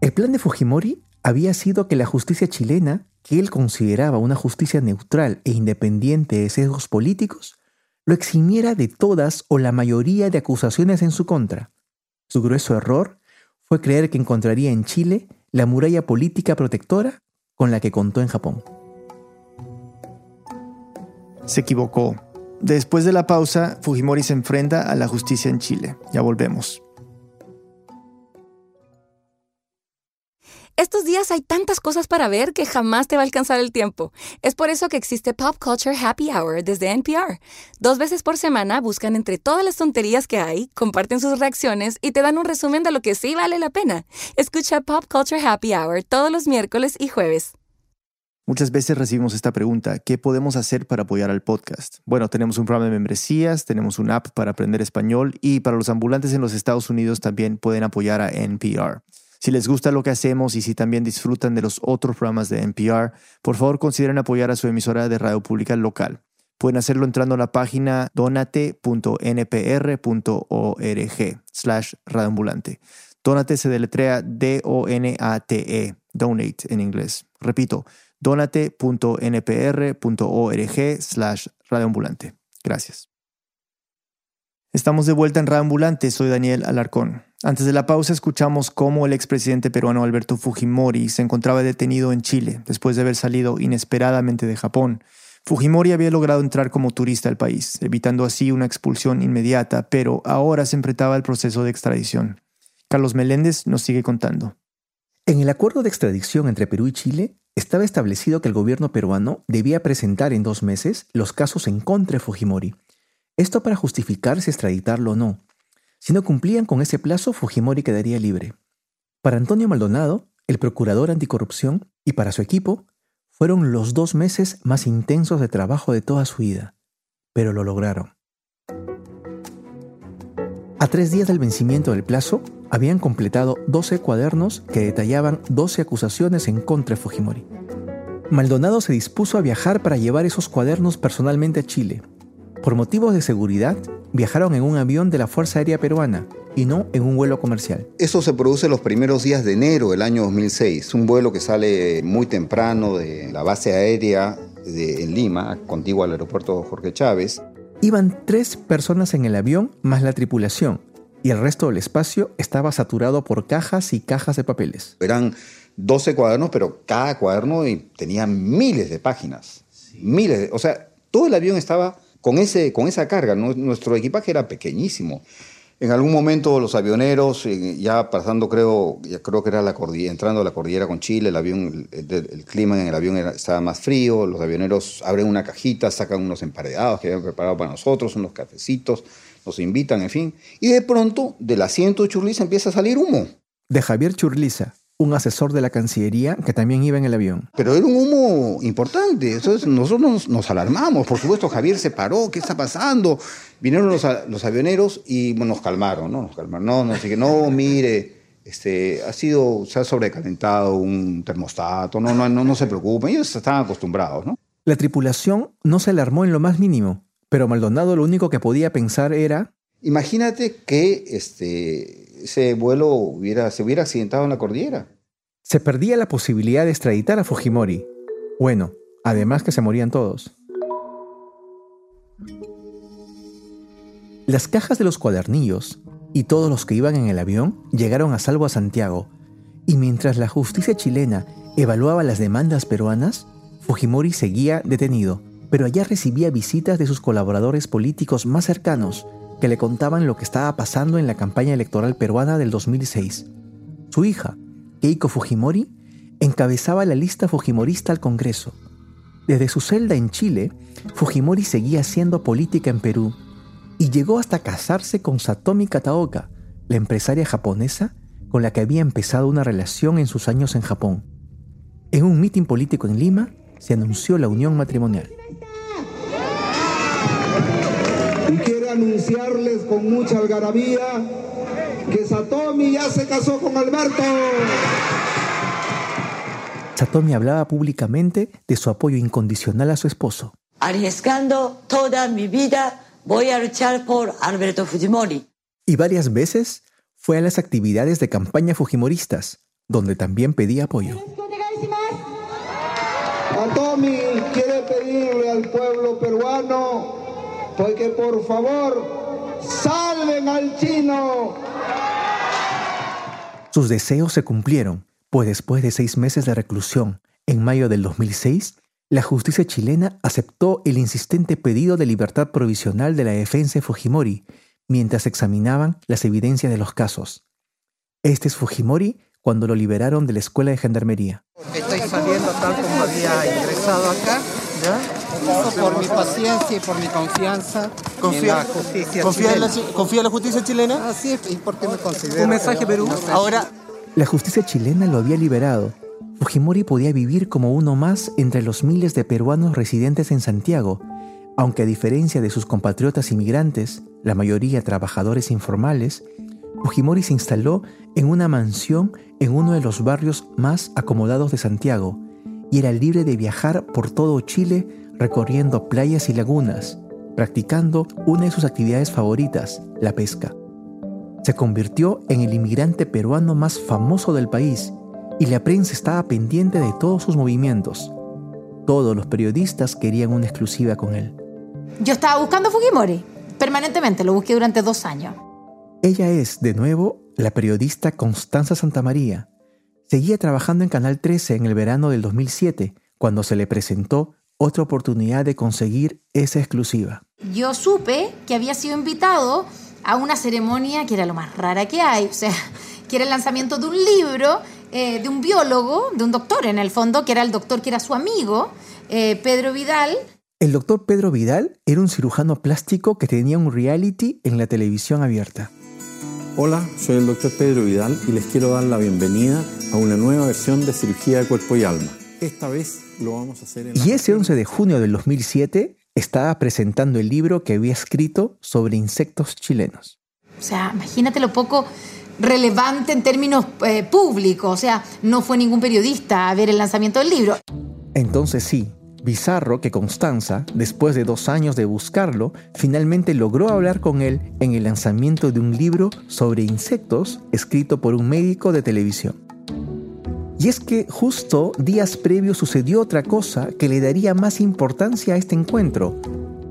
El plan de Fujimori había sido que la justicia chilena, que él consideraba una justicia neutral e independiente de sesgos políticos, lo eximiera de todas o la mayoría de acusaciones en su contra. Su grueso error fue creer que encontraría en Chile la muralla política protectora con la que contó en Japón. Se equivocó. Después de la pausa, Fujimori se enfrenta a la justicia en Chile. Ya volvemos. Estos días hay tantas cosas para ver que jamás te va a alcanzar el tiempo. Es por eso que existe Pop Culture Happy Hour desde NPR. Dos veces por semana buscan entre todas las tonterías que hay, comparten sus reacciones y te dan un resumen de lo que sí vale la pena. Escucha Pop Culture Happy Hour todos los miércoles y jueves. Muchas veces recibimos esta pregunta, ¿qué podemos hacer para apoyar al podcast? Bueno, tenemos un programa de membresías, tenemos una app para aprender español y para los ambulantes en los Estados Unidos también pueden apoyar a NPR. Si les gusta lo que hacemos y si también disfrutan de los otros programas de NPR, por favor consideren apoyar a su emisora de radio pública local. Pueden hacerlo entrando a la página donate.npr.org slash radioambulante. Donate se deletrea D-O-N-A-T-E, donate en inglés. Repito, donate.npr.org slash radioambulante. Gracias. Estamos de vuelta en Radioambulante, soy Daniel Alarcón. Antes de la pausa escuchamos cómo el expresidente peruano Alberto Fujimori se encontraba detenido en Chile después de haber salido inesperadamente de Japón. Fujimori había logrado entrar como turista al país, evitando así una expulsión inmediata, pero ahora se enfrentaba al proceso de extradición. Carlos Meléndez nos sigue contando. En el acuerdo de extradición entre Perú y Chile, estaba establecido que el gobierno peruano debía presentar en dos meses los casos en contra de Fujimori. Esto para justificar si extraditarlo o no. Si no cumplían con ese plazo, Fujimori quedaría libre. Para Antonio Maldonado, el procurador anticorrupción, y para su equipo, fueron los dos meses más intensos de trabajo de toda su vida. Pero lo lograron. A tres días del vencimiento del plazo, habían completado 12 cuadernos que detallaban 12 acusaciones en contra de Fujimori. Maldonado se dispuso a viajar para llevar esos cuadernos personalmente a Chile. Por motivos de seguridad, viajaron en un avión de la Fuerza Aérea Peruana y no en un vuelo comercial. Eso se produce los primeros días de enero del año 2006. Un vuelo que sale muy temprano de la base aérea de, en Lima, contigua al aeropuerto Jorge Chávez. Iban tres personas en el avión más la tripulación y el resto del espacio estaba saturado por cajas y cajas de papeles. Eran 12 cuadernos, pero cada cuaderno tenía miles de páginas. Miles, de- o sea, todo el avión estaba con, ese, con esa carga. Nu- Nuestro equipaje era pequeñísimo. En algún momento los avioneros, eh, ya pasando creo, ya creo que era la cordillera, entrando a la cordillera con Chile, el avión, el, clima en el avión estaba más frío, los avioneros abren una cajita, sacan unos emparedados que habían preparado para nosotros, unos cafecitos, nos invitan, en fin. Y de pronto, del asiento de Churliza empieza a salir humo. De Javier Churliza, un asesor de la Cancillería que también iba en el avión. Pero era un humo importante. Entonces nosotros nos, nos alarmamos. Por supuesto, Javier se paró. ¿Qué está pasando? Vinieron los, avioneros y bueno, nos calmaron, ¿no? Nos calmaron. No, no, así que no, mire, este, ha sido, se ha sobrecalentado un termostato. No, no, no, no se preocupen. Ellos estaban acostumbrados, ¿no? La tripulación no se alarmó en lo más mínimo, pero Maldonado lo único que podía pensar era Imagínate que este, ese vuelo hubiera, se hubiera accidentado en la cordillera. se perdía la posibilidad de extraditar a Fujimori. Bueno, además que se morían todos. Las cajas de los cuadernillos y todos los que iban en el avión llegaron a salvo a Santiago, y mientras la justicia chilena evaluaba las demandas peruanas, Fujimori seguía detenido, pero allá recibía visitas de sus colaboradores políticos más cercanos que le contaban lo que estaba pasando en la campaña electoral peruana del 2006. Su hija, Keiko Fujimori, encabezaba la lista fujimorista al Congreso. Desde su celda en Chile, Fujimori seguía haciendo política en Perú y llegó hasta casarse con Satomi Kataoka, la empresaria japonesa con la que había empezado una relación en sus años en Japón. En un mitin político en Lima se anunció la unión matrimonial. Y quiero anunciarles con mucha algarabía que Satomi ya se casó con Alberto. Satomi hablaba públicamente de su apoyo incondicional a su esposo. Arriesgando toda mi vida, voy a luchar por Alberto Fujimori. Y varias veces fue a las actividades de campaña fujimoristas, donde también pedía apoyo. Satomi quiere pedirle al pueblo peruano pues que por favor salven al chino. Sus deseos se cumplieron, pues después de seis meses de reclusión, en mayo del 2006, la justicia chilena aceptó el insistente pedido de libertad provisional de la defensa de Fujimori mientras examinaban las evidencias de los casos. Este es Fujimori cuando lo liberaron de la escuela de gendarmería. Estoy saliendo tal como había ingresado acá, ¿ya? Por mi paciencia y por mi confianza en Confía- la justicia confía en la chilena. chi- confía en la justicia chilena? Así es, y porque me considero... Un mensaje, Perú. no sé. Ahora, La justicia chilena lo había liberado. Fujimori podía vivir como uno más entre los miles de peruanos residentes en Santiago, aunque a diferencia de sus compatriotas inmigrantes, la mayoría trabajadores informales, Fujimori se instaló en una mansión en uno de los barrios más acomodados de Santiago y era libre de viajar por todo Chile recorriendo playas y lagunas, practicando una de sus actividades favoritas, la pesca. Se convirtió en el inmigrante peruano más famoso del país y la prensa estaba pendiente de todos sus movimientos. Todos los periodistas querían una exclusiva con él. Yo estaba buscando a Fujimori permanentemente, lo busqué durante dos años. Ella es, de nuevo, la periodista Constanza Santamaría. Seguía trabajando en Canal 13 en el verano del 2007, cuando se le presentó otra oportunidad de conseguir esa exclusiva. Yo supe que había sido invitado a una ceremonia que era lo más rara que hay, o sea, que era el lanzamiento de un libro eh, de un biólogo, de un doctor en el fondo, que era el doctor que era su amigo, eh, Pedro Vidal, El doctor Pedro Vidal era un cirujano plástico que tenía un reality en la televisión abierta. Hola, soy el doctor Pedro Vidal y les quiero dar la bienvenida a una nueva versión de cirugía de cuerpo y alma. Esta vez lo vamos a hacer en... Y ese 11 de junio del 2007 estaba presentando el libro que había escrito sobre insectos chilenos. O sea, imagínate lo poco relevante en términos eh, públicos. O sea, no fue ningún periodista a ver el lanzamiento del libro. Entonces sí, Bizarro que Constanza, después de dos años de buscarlo, finalmente logró hablar con él en el lanzamiento de un libro sobre insectos escrito por un médico de televisión. Y es que justo días previos sucedió otra cosa que le daría más importancia a este encuentro.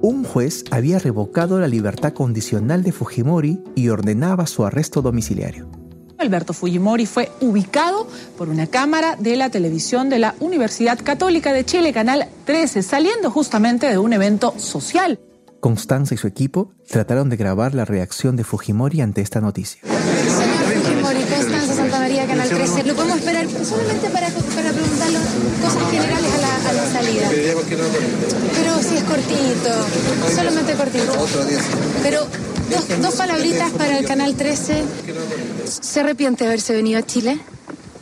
Un juez había revocado la libertad condicional de Fujimori y ordenaba su arresto domiciliario. Alberto Fujimori fue ubicado por una cámara de la televisión de la Universidad Católica de Chile, Canal 13, saliendo justamente de un evento social. Constanza y su equipo trataron de grabar la reacción de Fujimori ante esta noticia. Fujimori, Constanza Santa María, Canal 13. Lo podemos esperar solamente para, para preguntarle cosas generales a la, a la salida. Pero si es cortito, solamente cortito. Pero dos, dos palabritas para el Canal 13. ¿Se arrepiente de haberse venido a Chile?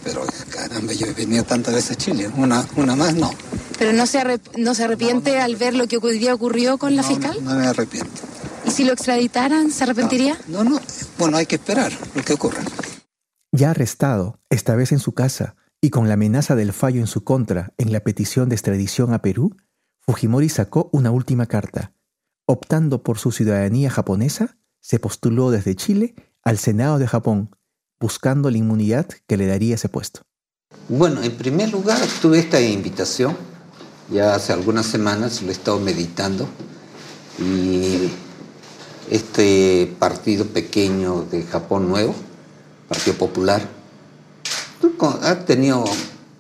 Pero caramba, yo he venido tantas veces a Chile. Una, una más no. ¿Pero no se, arrep- no se arrepiente al ver lo que hoy día ocurrió con la fiscal? No me arrepiento. ¿Y si lo extraditaran, se arrepentiría? No, no. Bueno, hay que esperar lo que ocurra. Ya arrestado, esta vez en su casa, y con la amenaza del fallo en su contra en la petición de extradición a Perú, Fujimori sacó una última carta. Optando por su ciudadanía japonesa, se postuló desde Chile al Senado de Japón, buscando la inmunidad que le daría ese puesto. Bueno, en primer lugar tuve esta invitación, ya hace algunas semanas lo he estado meditando y este partido pequeño de Japón Nuevo, Partido Popular, ha tenido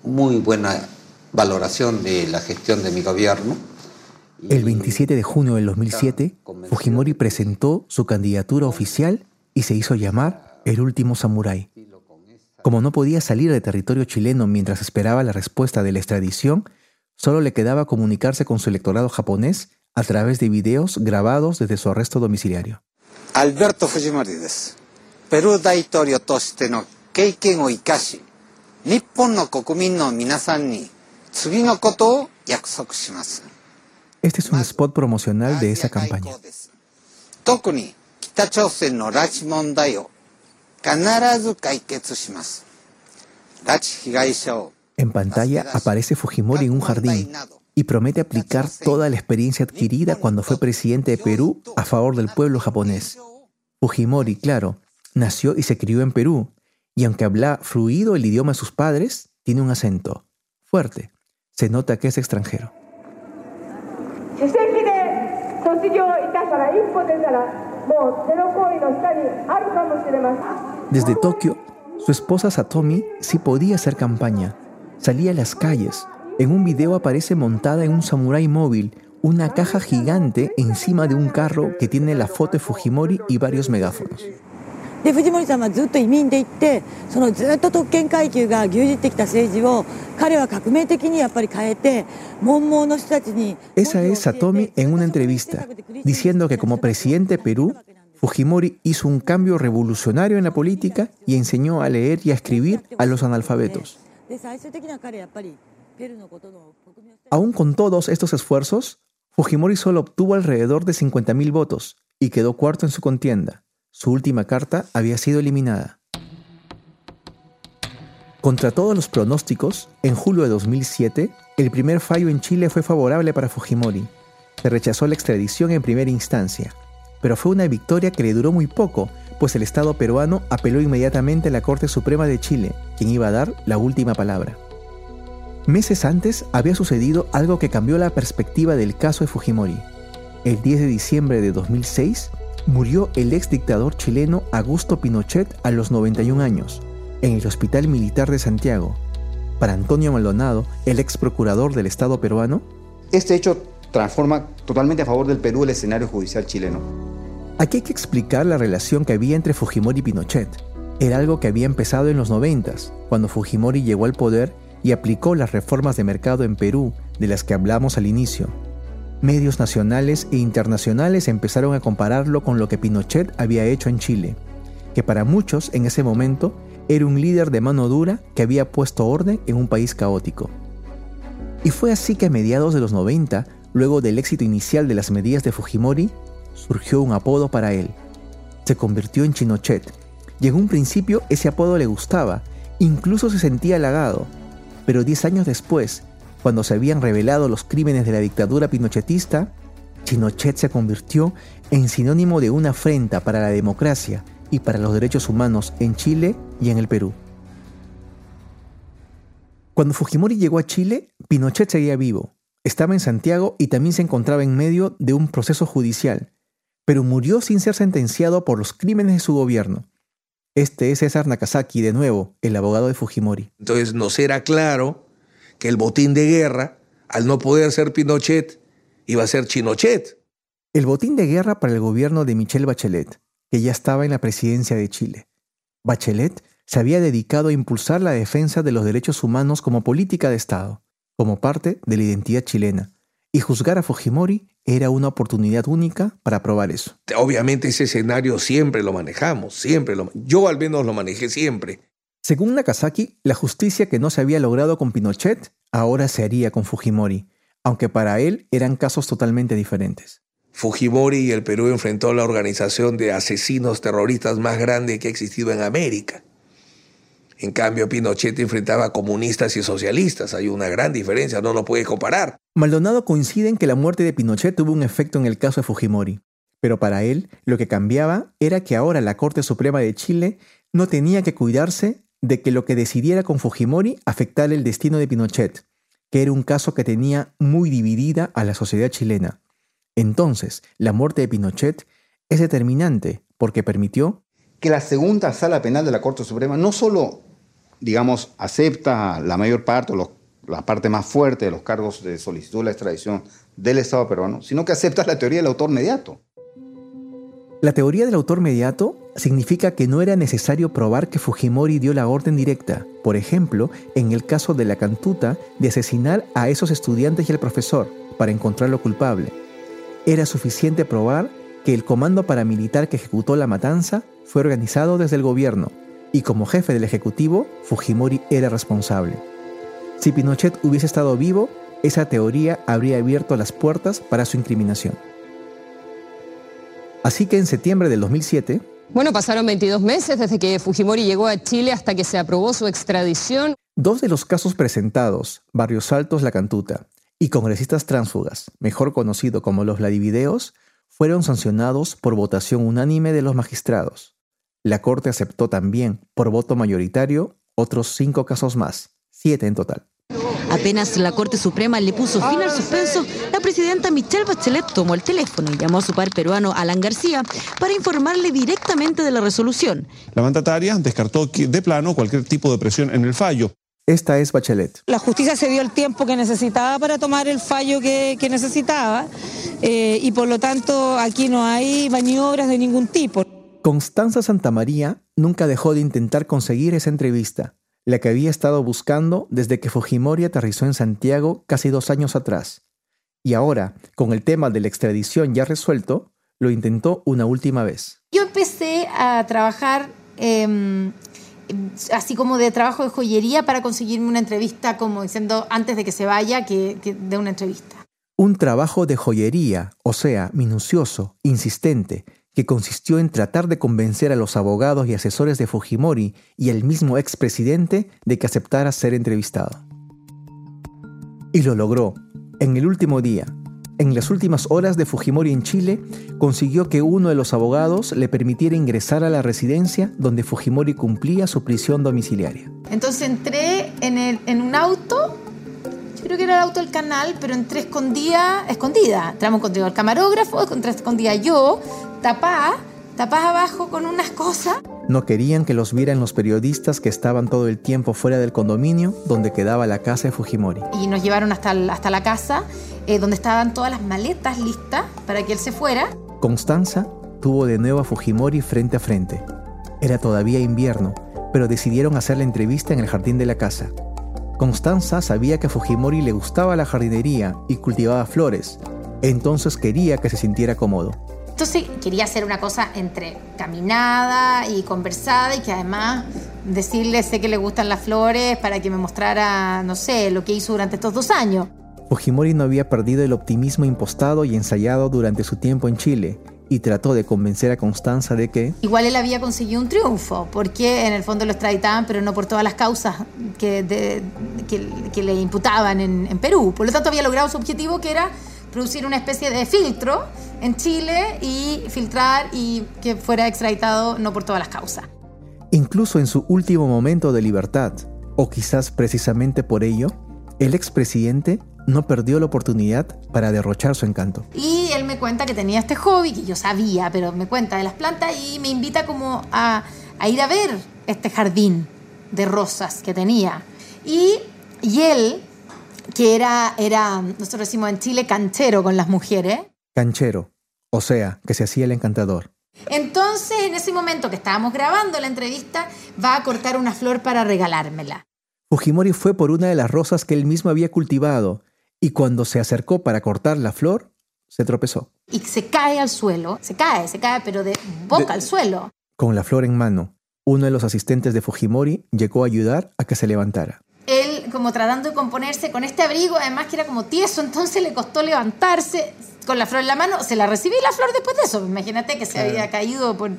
muy buena valoración de la gestión de mi gobierno. El 27 de junio del 2007, Fujimori presentó su candidatura oficial y se hizo llamar el último samurái. Como no podía salir de territorio chileno mientras esperaba la respuesta de la extradición, solo le quedaba comunicarse con su electorado japonés a través de videos grabados desde su arresto domiciliario. Alberto Fujimori です。ペルー大統領としての経験を生かし、日本の国民の皆さんに次のことを約束します。 Este es un spot promocional de esa campaña. 特に北朝鮮の拉致問題を必ず解決します。拉致被害者を En pantalla aparece Fujimori en un jardín y promete aplicar toda la experiencia adquirida cuando fue presidente de Perú a favor del pueblo japonés. Fujimori, claro, nació y se crió en Perú, y aunque habla fluido el idioma de sus padres, tiene un acento fuerte. Se nota que es extranjero. Desde Tokio, su esposa Satomi sí podía hacer campaña. Salía a las calles. En un video aparece montada en un samurái móvil, una caja gigante encima de un carro que tiene la foto de Fujimori y varios megáfonos. で藤森さんはずっと移民で行ってそのずっと特権階級が牛耳ってきた政治を彼は革命的にやっぱり変えて文盲の人たちに Esa es Satomi en una entrevista, diciendo que como presidente de Perú, Fujimori hizo un cambio revolucionario en la política y enseñó a leer y a escribir a los analfabetos. で最終的には彼やっぱりペルーのことの Aún con todos estos esfuerzos, Fujimori solo obtuvo alrededor de 50.000 votos y quedó cuarto en su contienda. Su última carta había sido eliminada. Contra todos los pronósticos, en julio de 2007, el primer fallo en Chile fue favorable para Fujimori. Se rechazó la extradición en primera instancia, pero fue una victoria que le duró muy poco, pues el Estado peruano apeló inmediatamente a la Corte Suprema de Chile, quien iba a dar la última palabra. Meses antes había sucedido algo que cambió la perspectiva del caso de Fujimori. El 10 de diciembre de 2006 murió el ex dictador chileno Augusto Pinochet a los 91 años, en el Hospital Militar de Santiago. Para Antonio Maldonado, el ex procurador del Estado peruano, Este hecho transforma totalmente a favor del Perú el escenario judicial chileno. Aquí hay que explicar la relación que había entre Fujimori y Pinochet. Era algo que había empezado en los 90, cuando Fujimori llegó al poder y aplicó las reformas de mercado en Perú de las que hablamos al inicio. Medios nacionales e internacionales empezaron a compararlo con lo que Pinochet había hecho en Chile, que para muchos en ese momento era un líder de mano dura que había puesto orden en un país caótico. Y fue así que a mediados de los 90, luego del éxito inicial de las medidas de Fujimori, surgió un apodo para él. Se convirtió en Chinochet, y en un principio ese apodo le gustaba, incluso se sentía halagado, pero 10 años después, cuando se habían revelado los crímenes de la dictadura pinochetista, Chinochet se convirtió en sinónimo de una afrenta para la democracia y para los derechos humanos en Chile y en el Perú. Cuando Fujimori llegó a Chile, Pinochet seguía vivo, estaba en Santiago y también se encontraba en medio de un proceso judicial, pero murió sin ser sentenciado por los crímenes de su gobierno. Este es César Nakazaki, de nuevo, el abogado de Fujimori. Entonces nos era claro que el botín de guerra, al no poder ser Pinochet, iba a ser Chinochet. El botín de guerra para el gobierno de Michelle Bachelet, que ya estaba en la presidencia de Chile. Bachelet se había dedicado a impulsar la defensa de los derechos humanos como política de Estado, como parte de la identidad chilena, y juzgar a Fujimori era una oportunidad única para probar eso. Obviamente ese escenario siempre lo manejamos, siempre lo yo al menos lo manejé siempre. Según Nakazaki, la justicia que no se había logrado con Pinochet ahora se haría con Fujimori, aunque para él eran casos totalmente diferentes. Fujimori y el Perú enfrentó la organización de asesinos terroristas más grande que ha existido en América. En cambio, Pinochet enfrentaba a comunistas y socialistas. Hay una gran diferencia, no lo puede comparar. Maldonado coincide en que la muerte de Pinochet tuvo un efecto en el caso de Fujimori. Pero para él, lo que cambiaba era que ahora la Corte Suprema de Chile no tenía que cuidarse de que lo que decidiera con Fujimori afectara el destino de Pinochet, que era un caso que tenía muy dividida a la sociedad chilena. Entonces, la muerte de Pinochet es determinante porque permitió que la segunda sala penal de la Corte Suprema no solo, digamos, acepta la mayor parte o la parte más fuerte de los cargos de solicitud de la extradición del Estado peruano, sino que acepta la teoría del autor mediato. La teoría del autor mediato significa que no era necesario probar que Fujimori dio la orden directa, por ejemplo, en el caso de la cantuta de asesinar a esos estudiantes y al profesor para encontrarlo culpable era suficiente probar que el comando paramilitar que ejecutó la matanza fue organizado desde el gobierno y como jefe del Ejecutivo, Fujimori era responsable. Si Pinochet hubiese estado vivo, esa teoría habría abierto las puertas para su incriminación. Así que en septiembre del 2007, bueno, pasaron 22 meses desde que Fujimori llegó a Chile hasta que se aprobó su extradición. Dos de los casos presentados, Barrios Altos La Cantuta y congresistas tránsfugas, mejor conocido como los Vladivideos, fueron sancionados por votación unánime de los magistrados. La Corte aceptó también, por voto mayoritario, otros cinco casos más, siete en total. Apenas la Corte Suprema le puso fin al suspenso, la presidenta Michelle Bachelet tomó el teléfono y llamó a su par peruano Alan García para informarle directamente de la resolución. La mandataria descartó de plano cualquier tipo de presión en el fallo. Esta es Bachelet. La justicia se dio el tiempo que necesitaba para tomar el fallo que, necesitaba eh, y por lo tanto aquí no hay maniobras de ningún tipo. Constanza Santamaría nunca dejó de intentar conseguir esa entrevista, la que había estado buscando desde que Fujimori aterrizó en Santiago casi dos años atrás. Y ahora, con el tema de la extradición ya resuelto, lo intentó una última vez. Yo empecé a trabajar em, así como de trabajo de joyería para conseguirme una entrevista, como diciendo antes de que se vaya, que, que de una entrevista. Un trabajo de joyería, o sea, minucioso, insistente, que consistió en tratar de convencer a los abogados y asesores de Fujimori y el mismo expresidente de que aceptara ser entrevistado. Y lo logró, en el último día, en las últimas horas de Fujimori en Chile, consiguió que uno de los abogados le permitiera ingresar a la residencia donde Fujimori cumplía su prisión domiciliaria. Entonces entré en, el, en un auto, creo que era el auto del canal, pero entré escondida, escondida. Entramos contigo el camarógrafo, entré escondida yo, tapá, tapá abajo con unas cosas. No querían que los vieran los periodistas que estaban todo el tiempo fuera del condominio donde quedaba la casa de Fujimori. Y nos llevaron hasta, hasta la casa, eh, donde estaban todas las maletas listas para que él se fuera. Constanza tuvo de nuevo a Fujimori frente a frente. Era todavía invierno, pero decidieron hacer la entrevista en el jardín de la casa. Constanza sabía que a Fujimori le gustaba la jardinería y cultivaba flores, entonces quería que se sintiera cómodo. Entonces quería hacer una cosa entre caminada y conversada y que además decirle sé que le gustan las flores para que me mostrara, no sé, lo que hizo durante estos dos años. Fujimori no había perdido el optimismo impostado y ensayado durante su tiempo en Chile, y trató de convencer a Constanza de que Igual él había conseguido un triunfo, porque en el fondo lo extraditaban, pero no por todas las causas que, de- que- que le imputaban en, en Perú. Por lo tanto, había logrado su objetivo, que era producir una especie de filtro en Chile y filtrar y que fuera extraditado no por todas las causas. incluso en su último momento de libertad, o quizás precisamente por ello, el expresidente no perdió la oportunidad para derrochar su encanto. Y él me cuenta que tenía este hobby, que yo sabía, pero me cuenta de las plantas y me invita como a, a ir a ver este jardín de rosas que tenía. Y, y él, que era, era, nosotros decimos en Chile, canchero con las mujeres, Canchero, o sea, que se hacía el encantador. entonces en ese momento que estábamos grabando la entrevista, va a cortar una flor para regalármela. Fujimori fue por una de las rosas que él mismo había cultivado y cuando se acercó para cortar la flor, se tropezó. Y se cae al suelo, se cae, se cae, pero de boca al suelo. Con la flor en mano, uno de los asistentes de Fujimori llegó a ayudar a que se levantara. él como tratando de componerse con este abrigo, además que era como tieso, entonces le costó levantarse con la flor en la mano, se la recibí la flor después de eso, imagínate que se había caído por,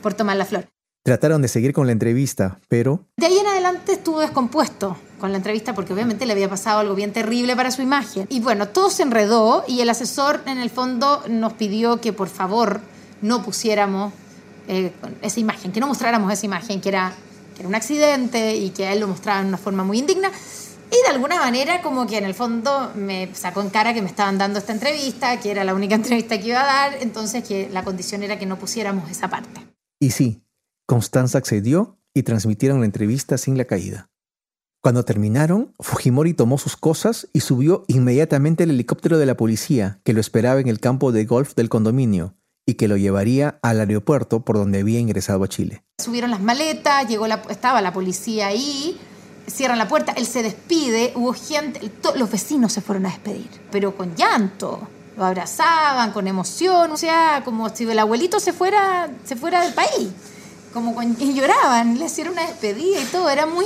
por tomar la flor. Trataron de seguir con la entrevista, pero De ahí en adelante estuvo descompuesto con la entrevista porque obviamente le había pasado algo bien terrible para su imagen. Y bueno, todo se enredó y el asesor en el fondo nos pidió que por favor no pusiéramos eh, esa imagen, que no mostráramos esa imagen, que era, que era un accidente y que a él lo mostraba de una forma muy indigna. Y de alguna manera como que en el fondo me sacó en cara que me estaban dando esta entrevista, que era la única entrevista que iba a dar, entonces que la condición era que no pusiéramos esa parte. Y sí, Constanza accedió y transmitieron la entrevista sin la caída. Cuando terminaron, Fujimori tomó sus cosas y subió inmediatamente al helicóptero de la policía que lo esperaba en el campo de golf del condominio y que lo llevaría al aeropuerto por donde había ingresado a Chile. Subieron las maletas, llegó la, estaba la policía ahí, cierran la puerta, él se despide, hubo gente, to- los vecinos se fueron a despedir, pero con llanto. Lo abrazaban, con emoción, o sea, como si el abuelito se fuera, se fuera del país. Como con- y lloraban, le hicieron una despedida y todo, era muy,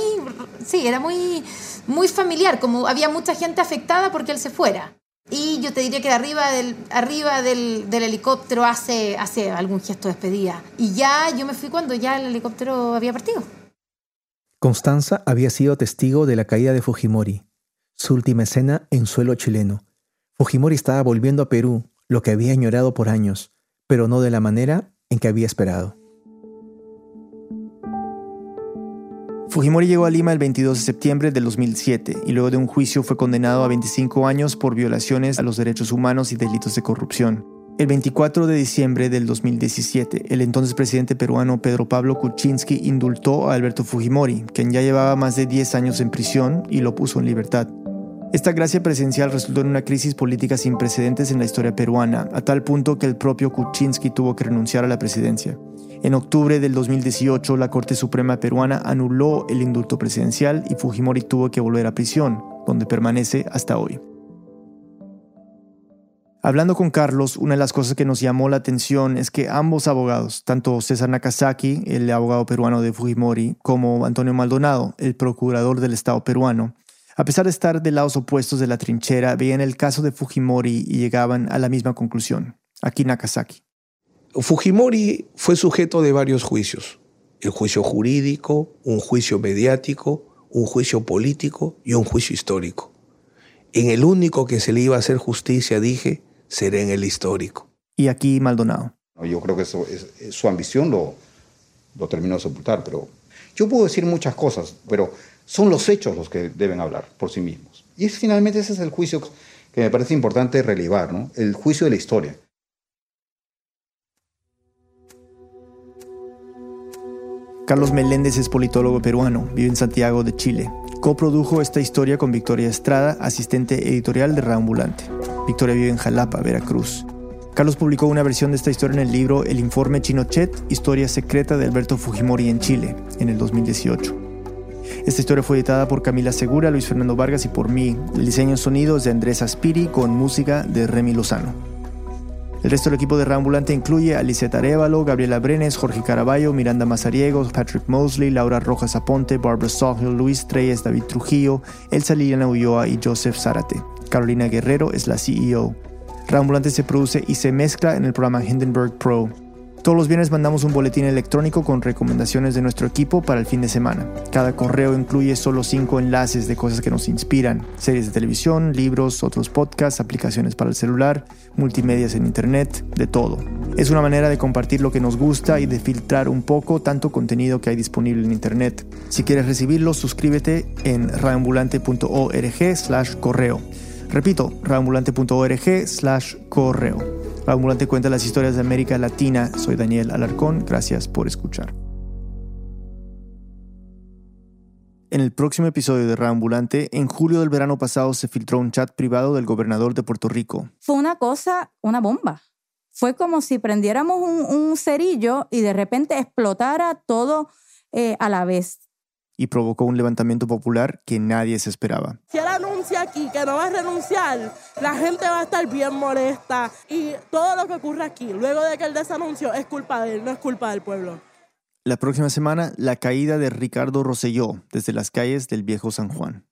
sí, era muy, muy familiar, como había mucha gente afectada porque él se fuera. Y yo te diría que de arriba del, arriba del, del helicóptero hace, hace algún gesto de despedida. Y ya yo me fui cuando ya el helicóptero había partido. Constanza había sido testigo de la caída de Fujimori, su última escena en suelo chileno. Fujimori estaba volviendo a Perú, lo que había añorado por años, pero no de la manera en que había esperado. Fujimori llegó a Lima el 22 de septiembre del 2007 y luego de un juicio fue condenado a 25 años por violaciones a los derechos humanos y delitos de corrupción. El 24 de diciembre del 2017, el entonces presidente peruano Pedro Pablo Kuczynski indultó a Alberto Fujimori, quien ya llevaba más de 10 años en prisión y lo puso en libertad. Esta gracia presidencial resultó en una crisis política sin precedentes en la historia peruana, a tal punto que el propio Kuczynski tuvo que renunciar a la presidencia. En octubre del 2018, la Corte Suprema peruana anuló el indulto presidencial y Fujimori tuvo que volver a prisión, donde permanece hasta hoy. Hablando con Carlos, una de las cosas que nos llamó la atención es que ambos abogados, tanto César Nakazaki, el abogado peruano de Fujimori, como Antonio Maldonado, el procurador del Estado peruano, a pesar de estar de lados opuestos de la trinchera, veían el caso de Fujimori y llegaban a la misma conclusión. Aquí Nakazaki. Fujimori fue sujeto de varios juicios. El juicio jurídico, un juicio mediático, un juicio político y un juicio histórico. En el único que se le iba a hacer justicia, dije, será en el histórico. Y aquí Maldonado. Yo creo que eso es, es- su ambición lo, lo terminó de sepultar, pero yo puedo decir muchas cosas, pero son los hechos los que deben hablar por sí mismos. Y es, finalmente ese es el juicio que me parece importante relevar, ¿no? el juicio de la historia. Carlos Meléndez es politólogo peruano, vive en Santiago de Chile. Coprodujo esta historia con Victoria Estrada, asistente editorial de Reambulante. Victoria vive en Jalapa, Veracruz. Carlos publicó una versión de esta historia en el libro El informe Chinochet, historia secreta de Alberto Fujimori en Chile, en el 2018. Esta historia fue editada por Camila Segura, Luis Fernando Vargas y por mí. El diseño en sonido es de Andrés Aspiri con música de Remy Lozano. El resto del equipo de Reambulante incluye a Lisette Arevalo, Gabriela Brenes, Jorge Caraballo, Miranda Mazariegos, Patrick Mosley, Laura Rojas Aponte, Barbara Sawhill, Luis Treyes, David Trujillo, Elsa Liliana Ulloa y Joseph Zárate. Carolina Guerrero es la CEO. Reambulante se produce y se mezcla en el programa Hindenburg Pro. Todos los viernes mandamos un boletín electrónico con recomendaciones de nuestro equipo para el fin de semana. Cada correo incluye solo cinco enlaces de cosas que nos inspiran, series de televisión, libros, otros podcasts, aplicaciones para el celular, multimedias en internet, de todo. Es una manera de compartir lo que nos gusta y de filtrar un poco tanto contenido que hay disponible en internet. Si quieres recibirlo, suscríbete en raambulante.org slash correo. Repito, raambulante.org slash correo. Ambulante cuenta las historias de América Latina. Soy Daniel Alarcón. Gracias por escuchar. En el próximo episodio de Reambulante, en julio del verano pasado se filtró un chat privado del gobernador de Puerto Rico. Fue una cosa, una bomba. Fue como si prendiéramos un, cerillo y de repente explotara todo eh, a la vez y provocó un levantamiento popular que nadie se esperaba. Si él anuncia aquí que no va a renunciar, la gente va a estar bien molesta y todo lo que ocurre aquí, luego de que él desanunció, es culpa de él, no es culpa del pueblo. La próxima semana, la caída de Ricardo Rosselló desde las calles del viejo San Juan.